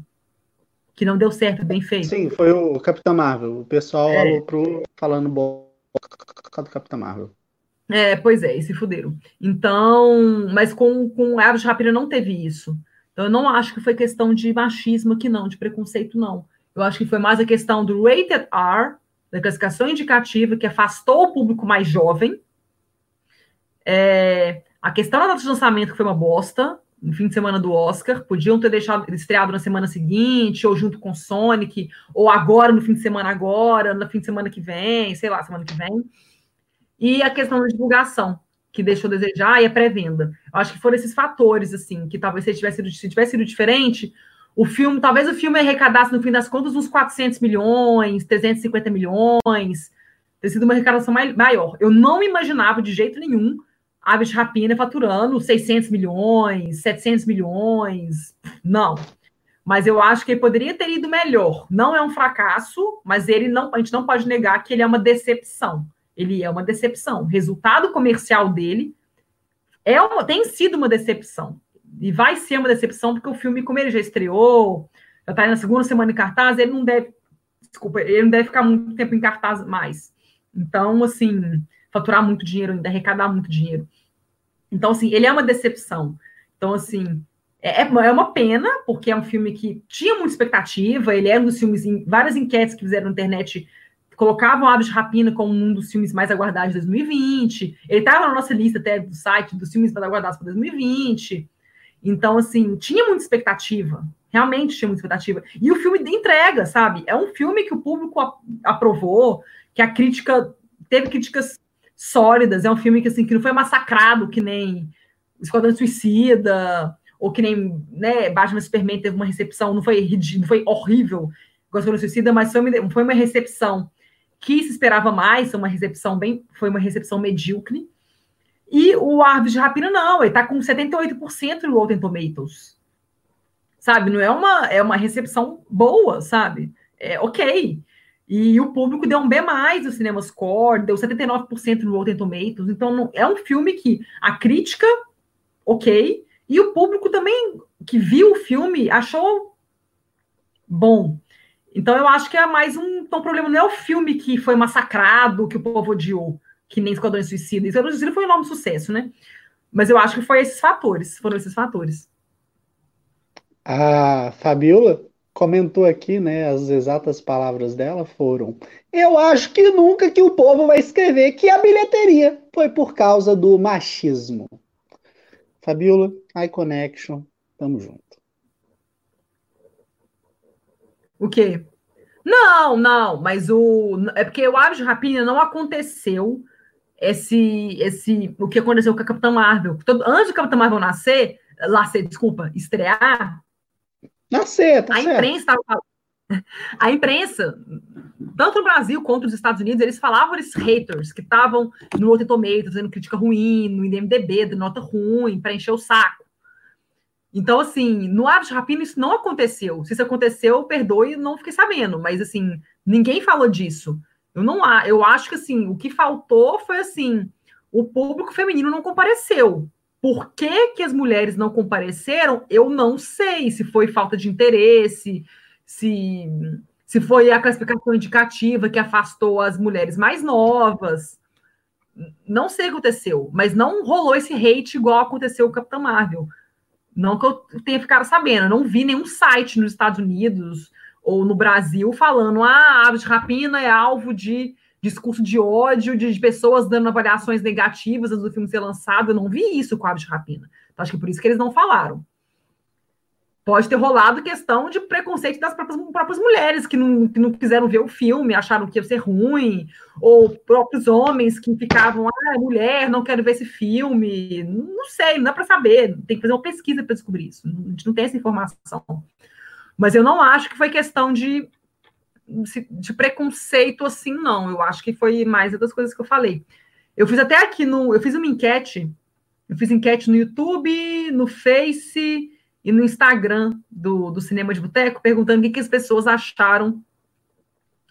Que não deu certo, bem feito. Sim, foi o Capitão Marvel. O pessoal é. pro falando bom do Capitão Marvel. É, pois é, e se fuderam. Então, mas com, com Aves Rapina não teve isso. Então, eu não acho que foi questão de machismo aqui, não, de preconceito, não. Eu acho que foi mais a questão do rated R, da classificação indicativa, que afastou o público mais jovem. É, a questão da data de lançamento, que foi uma bosta, no fim de semana do Oscar, podiam ter deixado estreado na semana seguinte, ou junto com Sonic, ou agora, no fim de semana agora, no fim de semana que vem, sei lá, semana que vem. E a questão da divulgação, que deixou a desejar e a pré-venda. Acho que foram esses fatores, assim, que talvez se tivesse sido, se tivesse sido diferente, o filme, talvez o filme arrecadasse, no fim das contas, uns 400 milhões, 350 milhões, ter sido uma arrecadação maior. Eu não imaginava de jeito nenhum Aves de Rapina faturando 600 milhões, 700 milhões. Não. Mas eu acho que ele poderia ter ido melhor. Não é um fracasso, mas ele não, a gente não pode negar que ele é uma decepção. Ele é uma decepção. O resultado comercial dele é uma, tem sido uma decepção. E vai ser uma decepção, porque o filme, como ele já estreou, já está na segunda semana em cartaz, ele não deve. Desculpa, ele não deve ficar muito tempo em cartaz mais. Então, assim, faturar muito dinheiro, ainda arrecadar muito dinheiro. Então, assim, ele é uma decepção. Então, assim, é, é, é uma pena, porque é um filme que tinha muita expectativa, ele era um dos filmes, em várias enquetes que fizeram na internet colocavam Aves de Rapina como um dos filmes mais aguardados de 2020. Ele estava na nossa lista até do site dos filmes mais aguardados para 2020. Então, assim, tinha muita expectativa. Realmente tinha muita expectativa. E o filme entrega, sabe? É um filme que o público aprovou, que a crítica teve críticas sólidas. É um filme que, assim, que não foi massacrado, que nem Esquadrão Suicida, ou que nem né, Batman Superman teve uma recepção, não foi, não foi horrível, Esquadrão Suicida, mas foi uma, foi uma recepção que se esperava mais, uma recepção bem, foi uma recepção medíocre. E o Árvore de Rapina não, ele está com 78% no Rotten Tomatoes. Sabe, não é uma é uma recepção boa, sabe? É OK. E o público deu um B+, no Cinema Score, deu 79% no Rotten Tomatoes. Então, é um filme que a crítica, ok, e o público também, que viu o filme, achou bom. Então eu acho que é mais um, então, problema, não é o filme que foi massacrado, que o povo odiou, que nem Esquadrão Suicida. Esquadrão Suicida foi um enorme sucesso, né? Mas eu acho que foi esses fatores, foram esses fatores. A Fabiola comentou aqui, né, as exatas palavras dela foram: "Eu acho que nunca que o povo vai escrever que a bilheteria foi por causa do machismo". Fabiola, iConnection, tamo junto. O quê? Não, não, mas o. É porque o Aves de Rapina não aconteceu esse, esse. O que aconteceu com a Capitã Marvel. Todo, antes do Capitã Marvel nascer, nascer, desculpa, estrear. Nascer, tá a certo. imprensa estava a imprensa, tanto no Brasil quanto nos Estados Unidos, eles falavam esses haters que estavam no Rotten Tomatoes, fazendo crítica ruim, no IMDB, de nota ruim, para encher o saco. Então, assim, no Aves Rapina isso não aconteceu. Se isso aconteceu, perdoe, não fiquei sabendo. Mas, assim, ninguém falou disso. Eu não eu acho que, assim, o que faltou foi, assim, o público feminino não compareceu. Por que, que as mulheres não compareceram? Eu não sei se foi falta de interesse, se, se foi a classificação indicativa que afastou as mulheres mais novas. Não sei o que aconteceu, mas não rolou esse hate igual aconteceu com o Capitão Marvel. Não que eu tenha ficado sabendo, eu não vi nenhum site nos Estados Unidos ou no Brasil falando ah, aves de rapina é alvo de discurso de ódio, de, pessoas dando avaliações negativas antes do filme ser lançado. Eu não vi isso com aves de rapina. Então, acho que por isso que eles não falaram pode ter rolado questão de preconceito das próprias, próprias mulheres que não, que não quiseram ver o filme, acharam que ia ser ruim, ou próprios homens que ficavam, ah, mulher, não quero ver esse filme. Não sei, não dá para saber, tem que fazer uma pesquisa para descobrir isso. A gente não tem essa informação. Mas eu não acho que foi questão de, de preconceito assim, não. Eu acho que foi mais das coisas que eu falei. Eu fiz até aqui no. Eu fiz uma enquete. Eu fiz enquete no YouTube, no Face e no Instagram do, do Cinema de Boteco, perguntando o que, que as pessoas acharam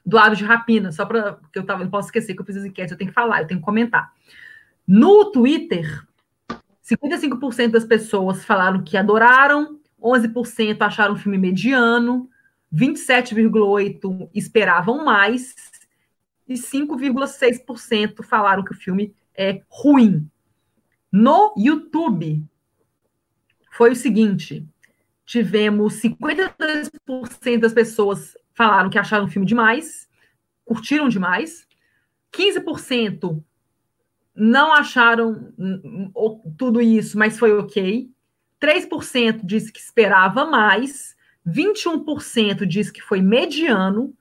do Aves de Rapina, só para que eu tava, não posso esquecer que eu fiz as enquetes, eu tenho que falar, eu tenho que comentar. No Twitter, 55% das pessoas falaram que adoraram, 11% acharam o filme mediano, 27,8% esperavam mais, e 5,6% falaram que o filme é ruim. No YouTube, foi o seguinte: tivemos 52% das pessoas falaram que acharam o filme demais, curtiram demais, 15% não acharam tudo isso, mas foi ok. 3% disse que esperava mais, 21% disse que foi mediano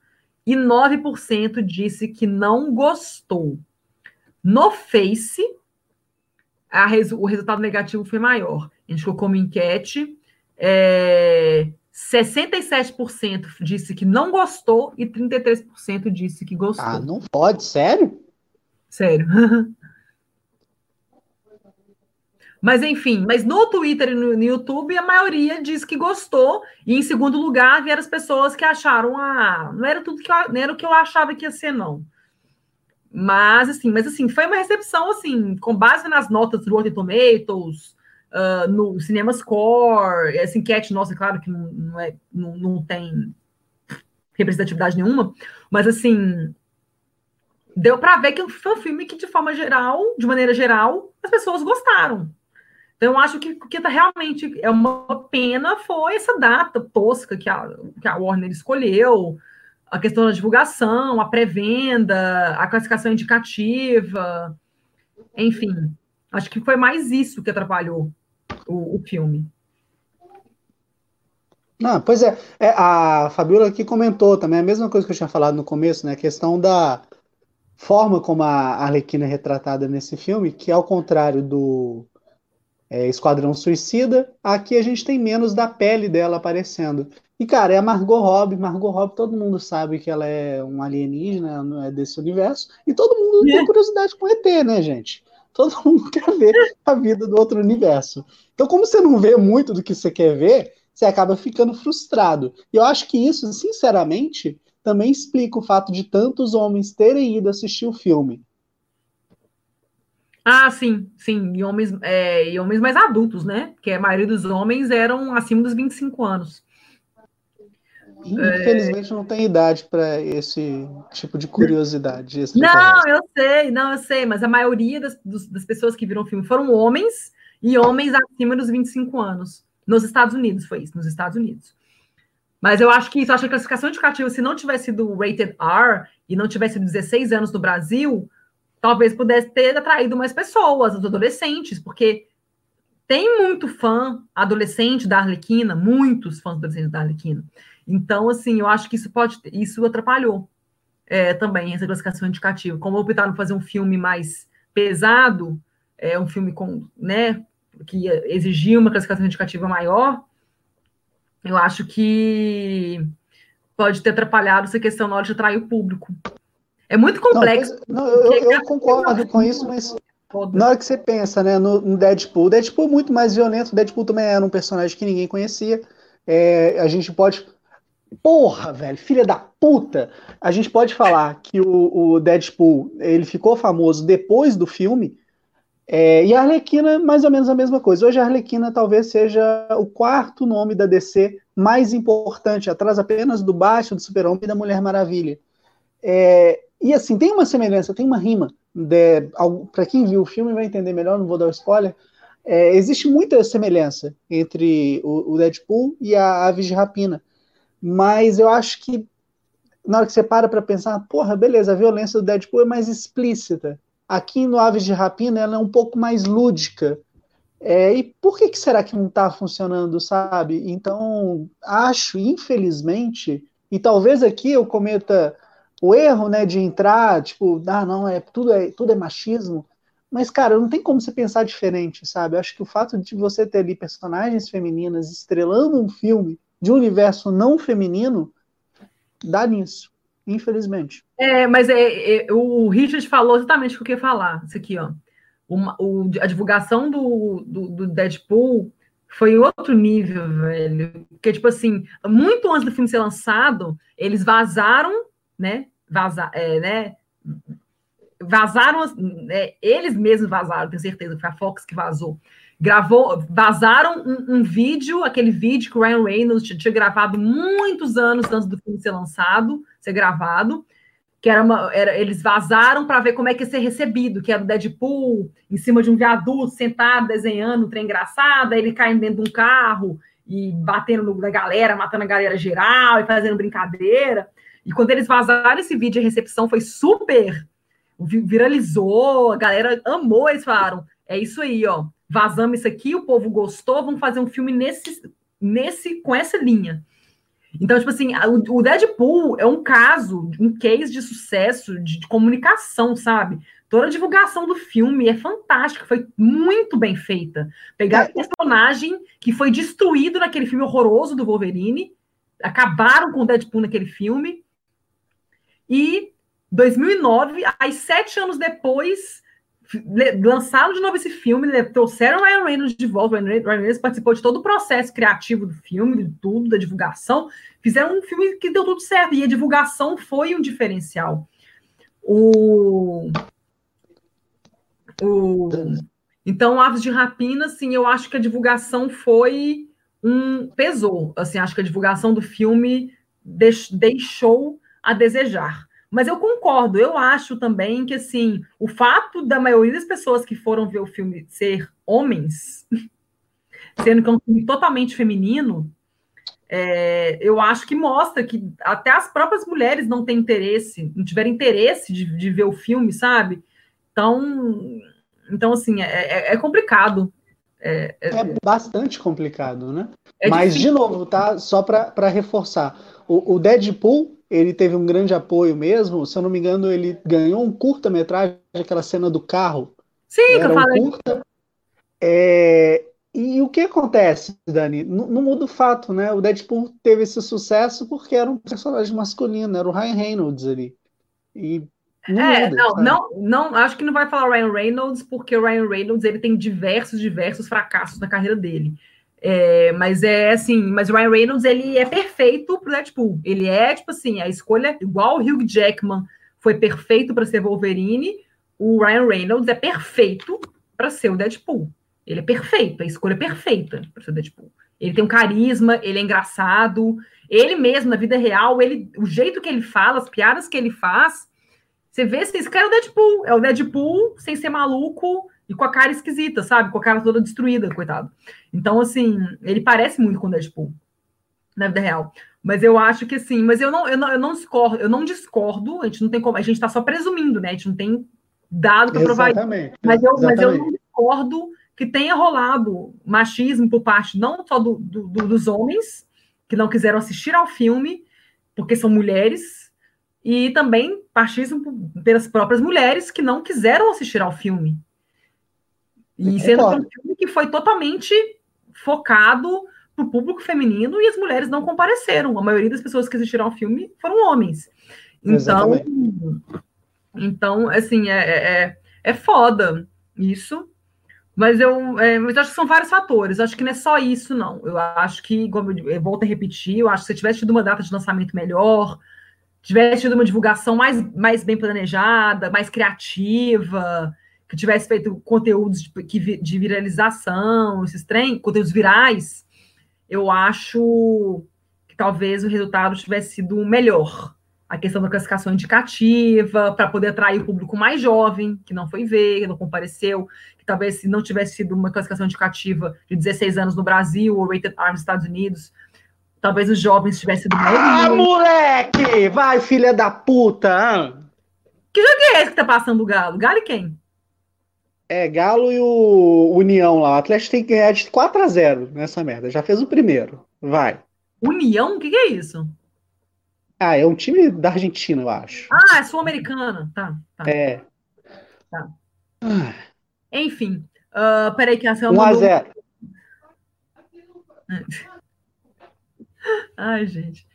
e 9% disse que não gostou. No Face, res, o resultado negativo foi maior. A gente colocou uma enquete. É, 67% disse que não gostou e 33% disse que gostou. Ah, não pode, sério? Sério. Mas enfim, mas no Twitter e no, no, YouTube a maioria diz que gostou, e em segundo lugar vieram as pessoas que acharam, ah, não era tudo que eu, não era o que eu achava que ia ser, não. Mas assim, mas assim, foi uma recepção assim, com base nas notas do Rotten Tomatoes, uh, no Cinema Score, essa enquete nossa, claro que não, é, não, não tem representatividade nenhuma, mas assim, deu para ver que foi um filme que, de forma geral, de maneira geral, as pessoas gostaram. Então, eu acho que o que tá realmente é uma pena foi essa data tosca que a, que a Warner escolheu, a questão da divulgação, a pré-venda, a classificação indicativa, enfim. Acho que foi mais isso que atrapalhou o, o filme. Não, pois é, é, a Fabiola aqui comentou também a mesma coisa que eu tinha falado no começo, né? A questão da forma como a Arlequina é retratada nesse filme, que ao contrário do é, Esquadrão Suicida, aqui a gente tem menos da pele dela aparecendo. E, cara, é a Margot Robbie. Margot Robbie, todo mundo sabe que ela é um alienígena, não é desse universo. E todo mundo é. tem curiosidade com ET, né, gente? Todo mundo quer ver a vida do outro universo. Então, como você não vê muito do que você quer ver, você acaba ficando frustrado. E eu acho que isso, sinceramente, também explica o fato de tantos homens terem ido assistir o filme. Ah, sim, sim. E homens, é, e homens mais adultos, né? Que a maioria dos homens eram acima dos 25 anos. Infelizmente é... não tem idade para esse tipo de curiosidade. Não, eu sei, não, eu sei, mas a maioria das, das pessoas que viram o filme foram homens e homens acima dos 25 anos. Nos Estados Unidos foi isso, nos Estados Unidos. Mas eu acho que isso, acho que a classificação indicativa, se não tivesse sido rated R e não tivesse 16 anos no Brasil, talvez pudesse ter atraído mais pessoas, os adolescentes, porque tem muito fã adolescente da Arlequina, muitos fãs adolescentes da Arlequina. Então, assim, eu acho que isso pode, isso atrapalhou é, também essa classificação indicativa. Como optaram por fazer um filme mais pesado, é um filme com, né, que exigia uma classificação indicativa maior, eu acho que pode ter atrapalhado essa questão na hora de atrair o público. É muito complexo. Não, não eu, eu concordo com isso, mas na hora que você pensa né, no, no Deadpool, o Deadpool é muito mais violento, o Deadpool também era um personagem que ninguém conhecia. É, a gente pode Porra, velho, filha da puta! A gente pode falar que o, o Deadpool ele ficou famoso depois do filme, é, e a Arlequina, mais ou menos a mesma coisa. Hoje a Arlequina talvez seja o quarto nome da DC mais importante, atrás apenas do Batman, do Super-Homem e da Mulher Maravilha. É, e assim, tem uma semelhança, tem uma rima. Para quem viu o filme vai entender melhor, não vou dar spoiler. É, existe muita semelhança entre o, o Deadpool e a Aves de Rapina mas eu acho que na hora que você para para pensar, porra, beleza, a violência do Deadpool é mais explícita. Aqui no Aves de Rapina ela é um pouco mais lúdica. É, e por que, que será que não está funcionando, sabe? Então, acho, infelizmente, e talvez aqui eu cometa o erro, né, de entrar, tipo, ah, não, é tudo é tudo é machismo. Mas, cara, não tem como você pensar diferente, sabe? Eu acho que o fato de você ter ali personagens femininas estrelando um filme de um universo não feminino dá nisso, infelizmente. É, mas é, é, o Richard falou exatamente o que eu queria falar. Isso aqui, ó. Uma, o, a divulgação do, do, do, Deadpool foi outro nível, velho. Porque, tipo assim, muito antes do filme ser lançado, eles vazaram, né? Vaza, é, né? Vazaram, é, eles mesmos vazaram, tenho certeza, foi a Fox que vazou gravou, vazaram um, um, vídeo, aquele vídeo que o Ryan Reynolds tinha, tinha gravado muitos anos antes do filme ser lançado, ser gravado, que era uma, era, eles vazaram para ver como é que ia ser recebido, que era o Deadpool em cima de um viaduto, sentado, desenhando um trem engraçado, ele caindo dentro de um carro e batendo no, na galera, matando a galera geral e fazendo brincadeira. E quando eles vazaram esse vídeo, a recepção foi super viralizou, a galera amou, eles falaram, é isso aí, ó vazamos isso aqui, o povo gostou, vamos fazer um filme nesse, nesse com essa linha. Então, tipo assim, o Deadpool é um caso, um case de sucesso de, de comunicação, sabe? Toda a divulgação do filme é fantástica, foi muito bem feita. Pegar o personagem que foi destruído naquele filme horroroso do Wolverine, acabaram com o Deadpool naquele filme, e 2009, aí sete anos depois, lançaram de novo esse filme, trouxeram o Ryan Reynolds de volta. O Ryan Reynolds participou de todo o processo criativo do filme, de tudo, da divulgação. Fizeram um filme que deu tudo certo, e a divulgação foi um diferencial. O. o então, Aves de Rapina, assim, eu acho que a divulgação foi um. pesou. Assim, acho que a divulgação do filme deixou a desejar. Mas eu concordo, eu acho também que assim, o fato da maioria das pessoas que foram ver o filme ser homens, sendo que é um filme totalmente feminino, é, eu acho que mostra que até as próprias mulheres não têm interesse, não tiveram interesse de, de ver o filme, sabe? Então, então assim, é, é, é complicado. É, é, é, bastante complicado, né? É Mas, difícil. de novo, tá? Só para reforçar. O, o Deadpool ele teve um grande apoio mesmo. Se eu não me engano, ele ganhou um curta-metragem, aquela cena do carro. Sim, Era que eu falei. Um curta. É... E o que acontece, Dani? Não, não, muda o fato, né? O Deadpool teve esse sucesso porque era um personagem masculino, era o Ryan Reynolds ali. E não é, muda, não, não, não, acho que não vai falar Ryan Reynolds, porque o Ryan Reynolds ele tem diversos, diversos fracassos na carreira dele. É, mas é assim, mas o Ryan Reynolds ele é perfeito pro Deadpool. Ele é tipo assim, a escolha igual o Hugh Jackman foi perfeito para ser Wolverine, o Ryan Reynolds é perfeito para ser o Deadpool. Ele é perfeito, a escolha é perfeita para ser o Deadpool. Ele tem um carisma, ele é engraçado, ele mesmo na vida real, ele, o jeito que ele fala, as piadas que ele faz, você vê se esse cara é o Deadpool, é o Deadpool sem ser maluco e com a cara esquisita, sabe? Com a cara toda destruída, coitado. Então, assim, ele parece muito com o Deadpool, na vida real. Mas eu acho que assim, mas eu não, eu não, eu não discordo, eu não discordo, a gente não tem como, a gente está só presumindo, né? A gente não tem dado para provar isso. Mas eu, mas eu não discordo que tenha rolado machismo por parte não só do, do, do, dos homens que não quiseram assistir ao filme, porque são mulheres, e também machismo pelas próprias mulheres que não quiseram assistir ao filme. E sendo um filme que foi totalmente focado para o público feminino e as mulheres não compareceram. A maioria das pessoas que assistiram ao filme foram homens. Então, Exatamente. então assim, é, é, é, é foda isso. Mas eu, é, mas eu acho que são vários fatores. acho que não é só isso, não. Eu acho que, como eu, eu volto a repetir, eu acho que se tivesse tido uma data de lançamento melhor, tivesse tido uma divulgação mais, mais bem planejada, mais criativa, que tivesse feito conteúdos de, de viralização, esses trem, conteúdos virais, eu acho que talvez o resultado tivesse sido melhor. A questão da classificação indicativa, para poder atrair o público mais jovem, que não foi ver, que não compareceu, que talvez se não tivesse sido uma classificação indicativa de 16 anos no Brasil ou rated R nos Estados Unidos, talvez os jovens tivessem sido mais. Ah, moleque! Vai, filha da puta! Que jogo é esse que tá passando o Galo? Galo e quem? É, Galo e o União lá. O Atlético tem que ganhar de 4 a 0 nessa merda. Já fez o primeiro. Vai. União? O que, que, é isso? Ah, é um time da Argentina, eu acho. Ah, é sul-americana. Tá, tá. É. Tá. Ah. Enfim. Uh, peraí que a 1 a 0 Ai, gente.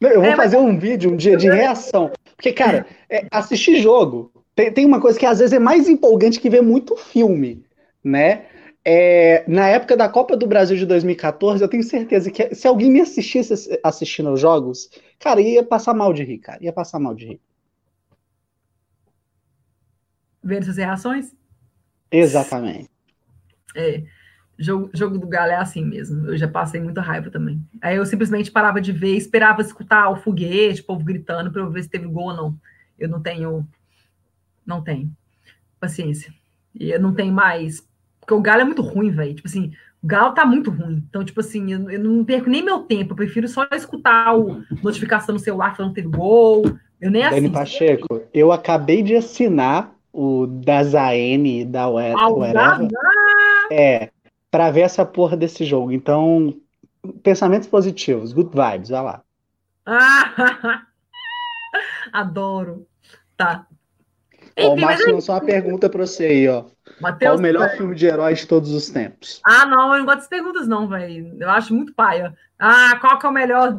Eu vou é, fazer mas... um vídeo um dia de reação. Porque, cara, é, assistir jogo tem, tem uma coisa que às vezes é mais empolgante que ver muito filme, né? É, na época da Copa do Brasil de 2014, eu tenho certeza que se alguém me assistisse assistindo aos jogos, cara, ia passar mal de rir, cara. Ia passar mal de rir. Vendo essas reações? Exatamente. É, jogo, jogo do Galo é assim mesmo. Eu já passei muita raiva também. Aí eu simplesmente parava de ver, esperava escutar o foguete, o povo gritando, para eu ver se teve gol ou não. Eu não tenho não tem. Paciência. E eu não tenho mais. Porque o Galo é muito ruim, velho. Tipo assim, o Galo tá muito ruim. Então, tipo assim, eu, eu, não perco nem meu tempo. Eu prefiro só escutar o notificação no celular falando que teve gol. Eu nem Dani Pacheco, eu acabei de assinar o da Zaene da Whatever. É, para ver essa porra desse jogo. Então, pensamentos positivos, good vibes, vai lá. Ah, adoro. Tá. Ó, o Márcio lançou uma pergunta para você aí, ó. Mateus, Qual o melhor filme de herói de todos os tempos? Ah, não, eu não gosto dessas perguntas, não, velho. Eu acho muito paia. Ah, qual que é o melhor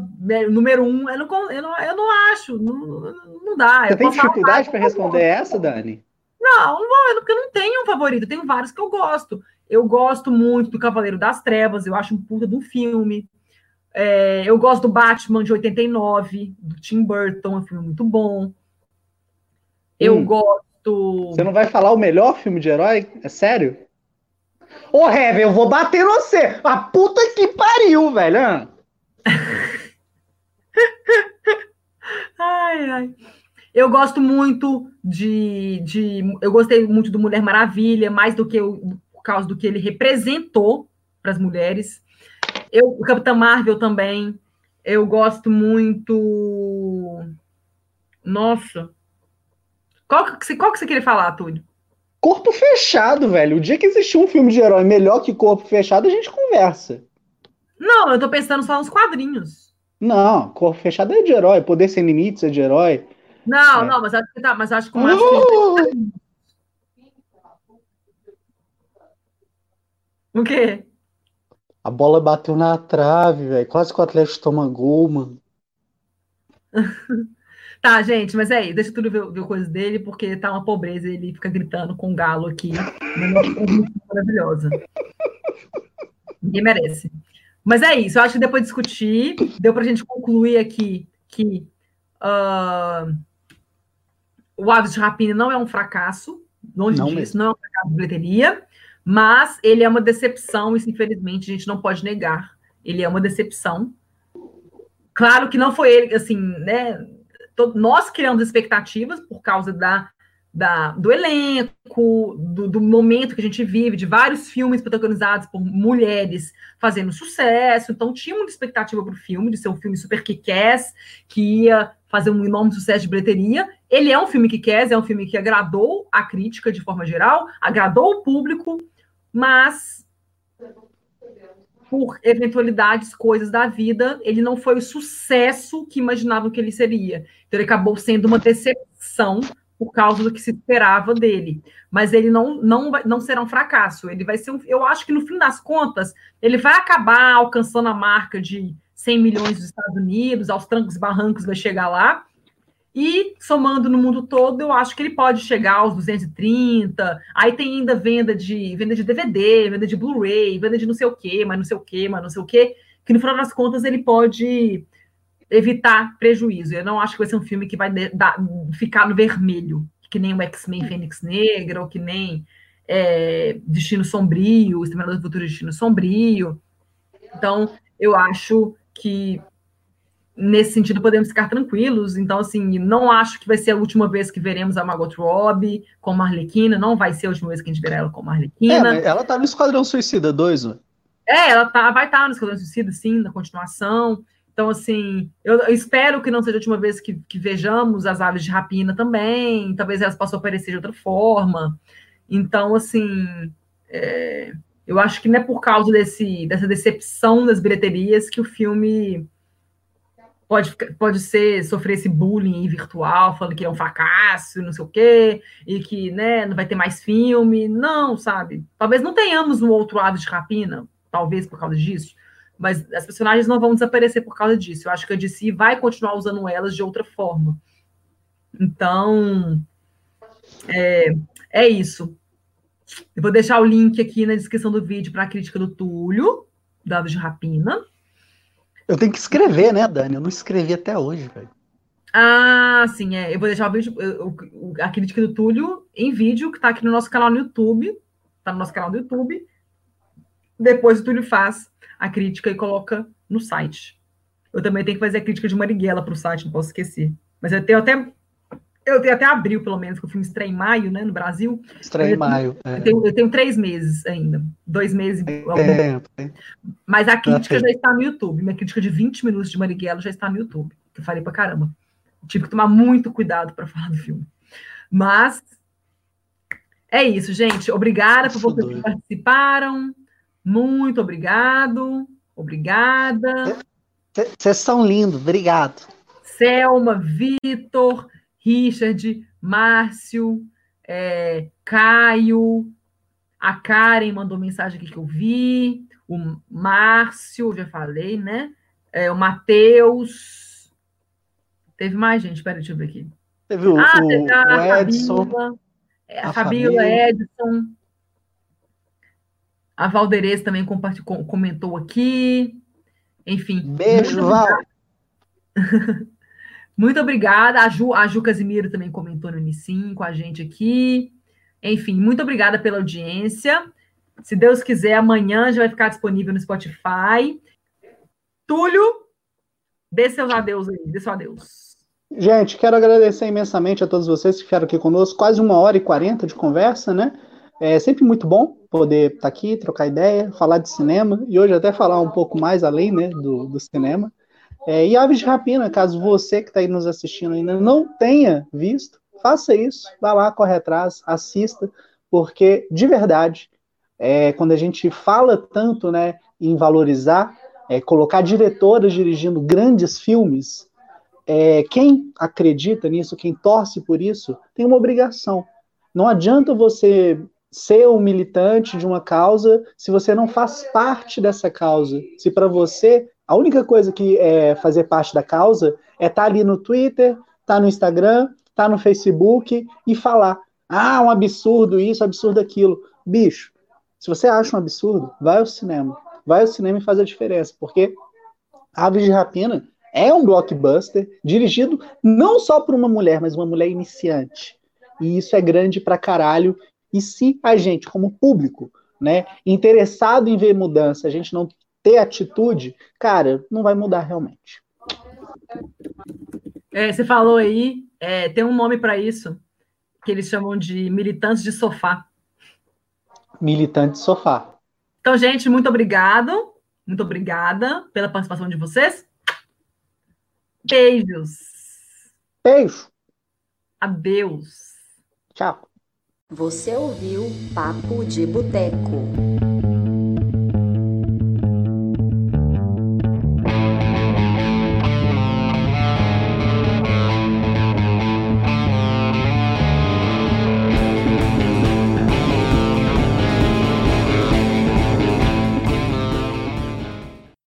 número um? Eu não, eu não, eu não acho. Não, não dá. Você eu tem dificuldade para responder essa, Dani? Não, não, porque eu não tenho um favorito, eu tenho vários que eu gosto. Eu gosto muito do Cavaleiro das Trevas, eu acho um puta do filme. É, eu gosto do Batman de 89, do Tim Burton, é um filme muito bom. Eu hum. gosto. Você não vai falar o melhor filme de herói? É sério? Ô, Heavy, eu vou bater no você. A puta que pariu, velho. ai, ai. Eu gosto muito de, de. Eu gostei muito do Mulher Maravilha, mais do que o, por causa do que ele representou para as mulheres. Eu, o Capitão Marvel também. Eu gosto muito. Nossa. Qual que, qual que você queria falar, Túlio? Corpo fechado, velho. O dia que existir um filme de herói melhor que corpo fechado, a gente conversa. Não, eu tô pensando só nos quadrinhos. Não, corpo fechado é de herói. Poder sem limites é de herói. Não, é. não, mas acho que tá, mas acho que o uh! O quê? A bola bateu na trave, velho. Quase que o Atlético toma gol, mano. tá, gente, mas é aí, deixa tudo ver, ver coisas dele, porque tá uma pobreza ele fica gritando com o galo aqui. maravilhosa. Ninguém merece. Mas é isso, eu acho que depois de discutir, deu pra gente concluir aqui que uh, o Aves de Rapina não é um fracasso, longe não disso, mesmo. não é um fracasso de bilheteria. Mas ele é uma decepção, isso infelizmente a gente não pode negar. Ele é uma decepção. Claro que não foi ele, assim, né? Nós criamos expectativas por causa da, da do elenco, do, do, momento que a gente vive, de vários filmes protagonizados por mulheres fazendo sucesso. Então, tinha uma expectativa para o filme, de ser um filme super kick-ass, que ia fazer um enorme sucesso de bilheteria. Ele é um filme que quer, é um filme que agradou a crítica de forma geral, agradou o público, mas por eventualidades, coisas da vida, ele não foi o sucesso que imaginavam que ele seria. Então, ele acabou sendo uma decepção por causa do que se esperava dele. Mas ele não, não, não será um fracasso. Ele vai ser um, Eu acho que, no fim das contas, ele vai acabar alcançando a marca de 100 milhões dos Estados Unidos, aos trancos e barrancos vai chegar lá, e somando no mundo todo, eu acho que ele pode chegar aos 230. Aí tem ainda venda de venda de DVD, venda de Blu-ray, venda de não sei o quê, mas não sei o quê, mas não sei o quê, que no final das contas ele pode evitar prejuízo. Eu não acho que vai ser um filme que vai dar, ficar no vermelho, que nem o X-Men Fênix Negra, ou que nem é, Destino Sombrio, Exterminador do Futuro Destino Sombrio. Então, eu acho que nesse sentido podemos ficar tranquilos. Então, assim, não acho que vai ser a última vez que veremos a Margot Robbie com a Arlequina, não vai ser a última vez que a gente verá ela com a Arlequina. É, ela tá no Esquadrão Suicida 2, né? É, ela tá, vai estar tá no Esquadrão Suicida, sim, na continuação. Então, assim, eu, eu, espero que não seja a última vez que, que, vejamos as aves de rapina também. Talvez elas possam aparecer de outra forma. Então, assim, é, eu acho que não é por causa desse, dessa decepção das bilheterias que o filme pode, pode ser sofrer esse bullying virtual, falando que é um fracasso, não sei o quê, e que né, não vai ter mais filme. Não, sabe? Talvez não tenhamos um outro Aves de Rapina, talvez por causa disso, mas as personagens não vão desaparecer por causa disso. Eu acho que a DC vai continuar usando elas de outra forma. Então, é, é isso. Eu vou deixar o link aqui na descrição do vídeo para a crítica do Túlio, da Aves de Rapina. Eu tenho que escrever, né, Dani? Eu não escrevi até hoje, velho. Ah, sim, é. Eu vou deixar o vídeo, a crítica do Túlio em vídeo, que está aqui no nosso canal no YouTube. Está no nosso canal do YouTube. Depois o Túlio faz a crítica e coloca no site. Eu também tenho que fazer a crítica de Marighella para o site, não posso esquecer. Mas eu tenho até eu tenho até abril, pelo menos, que o filme estreia em maio, né, no Brasil. Estreia em maio. É. Eu, tenho, eu, tenho, três meses ainda. Dois meses. É, é. Mas a crítica já está no YouTube. Minha crítica de 20 minutos de Marighella já está no YouTube. Que eu falei pra caramba. Tive que tomar muito cuidado para falar do filme. Mas é isso, gente. Obrigada por vocês que participaram. Muito obrigado. Obrigada. Vocês são lindos. Obrigado. Selma, Vitor. Richard, Márcio, é, Caio, a Karen mandou mensagem aqui que eu vi, o Márcio, já falei, né? É, o Matheus. Teve mais gente, peraí, deixa eu ver aqui. Teve o, ah, o, o Edson. É, a, a Fabíola Edson. A Valderez também comentou aqui. Enfim. Beijo, Val. muito obrigada. A Ju, a Ju Casimiro também comentou no Unicim com a gente aqui. Enfim, muito obrigada pela audiência. Se Deus quiser, amanhã já vai ficar disponível no Spotify. Túlio, dê seus adeus aí, dê seu adeus. Gente, quero agradecer imensamente a todos vocês que ficaram aqui conosco, quase uma hora e quarenta de conversa, né? É sempre muito bom poder estar aqui, trocar ideia, falar de cinema, e hoje até falar um pouco mais além né, do, do cinema. É, e Aves de Rapina, caso você que está aí nos assistindo ainda não tenha visto, faça isso, vá lá, corre atrás, assista, porque de verdade, é, quando a gente fala tanto né, em valorizar, é, colocar diretoras dirigindo grandes filmes, é, quem acredita nisso, quem torce por isso, tem uma obrigação. Não adianta você ser um militante de uma causa se você não faz parte dessa causa. Se para você a única coisa que é fazer parte da causa é estar tá ali no Twitter, estar tá no Instagram, estar tá no Facebook e falar: ah, um absurdo isso, absurdo aquilo. Bicho, se você acha um absurdo, vai ao cinema. Vai ao cinema e faz a diferença, porque Aves de Rapina é um blockbuster dirigido não só por uma mulher, mas uma mulher iniciante. E isso é grande pra caralho. E se a gente, como público, né, interessado em ver mudança, a gente não ter atitude, cara, não vai mudar realmente. É, você falou aí, é, tem um nome para isso, que eles chamam de militantes de sofá. Militante de sofá. Então, gente, muito obrigado. Muito obrigada pela participação de vocês. Beijos. Beijo. Adeus. Tchau. Você ouviu Papo de Boteco.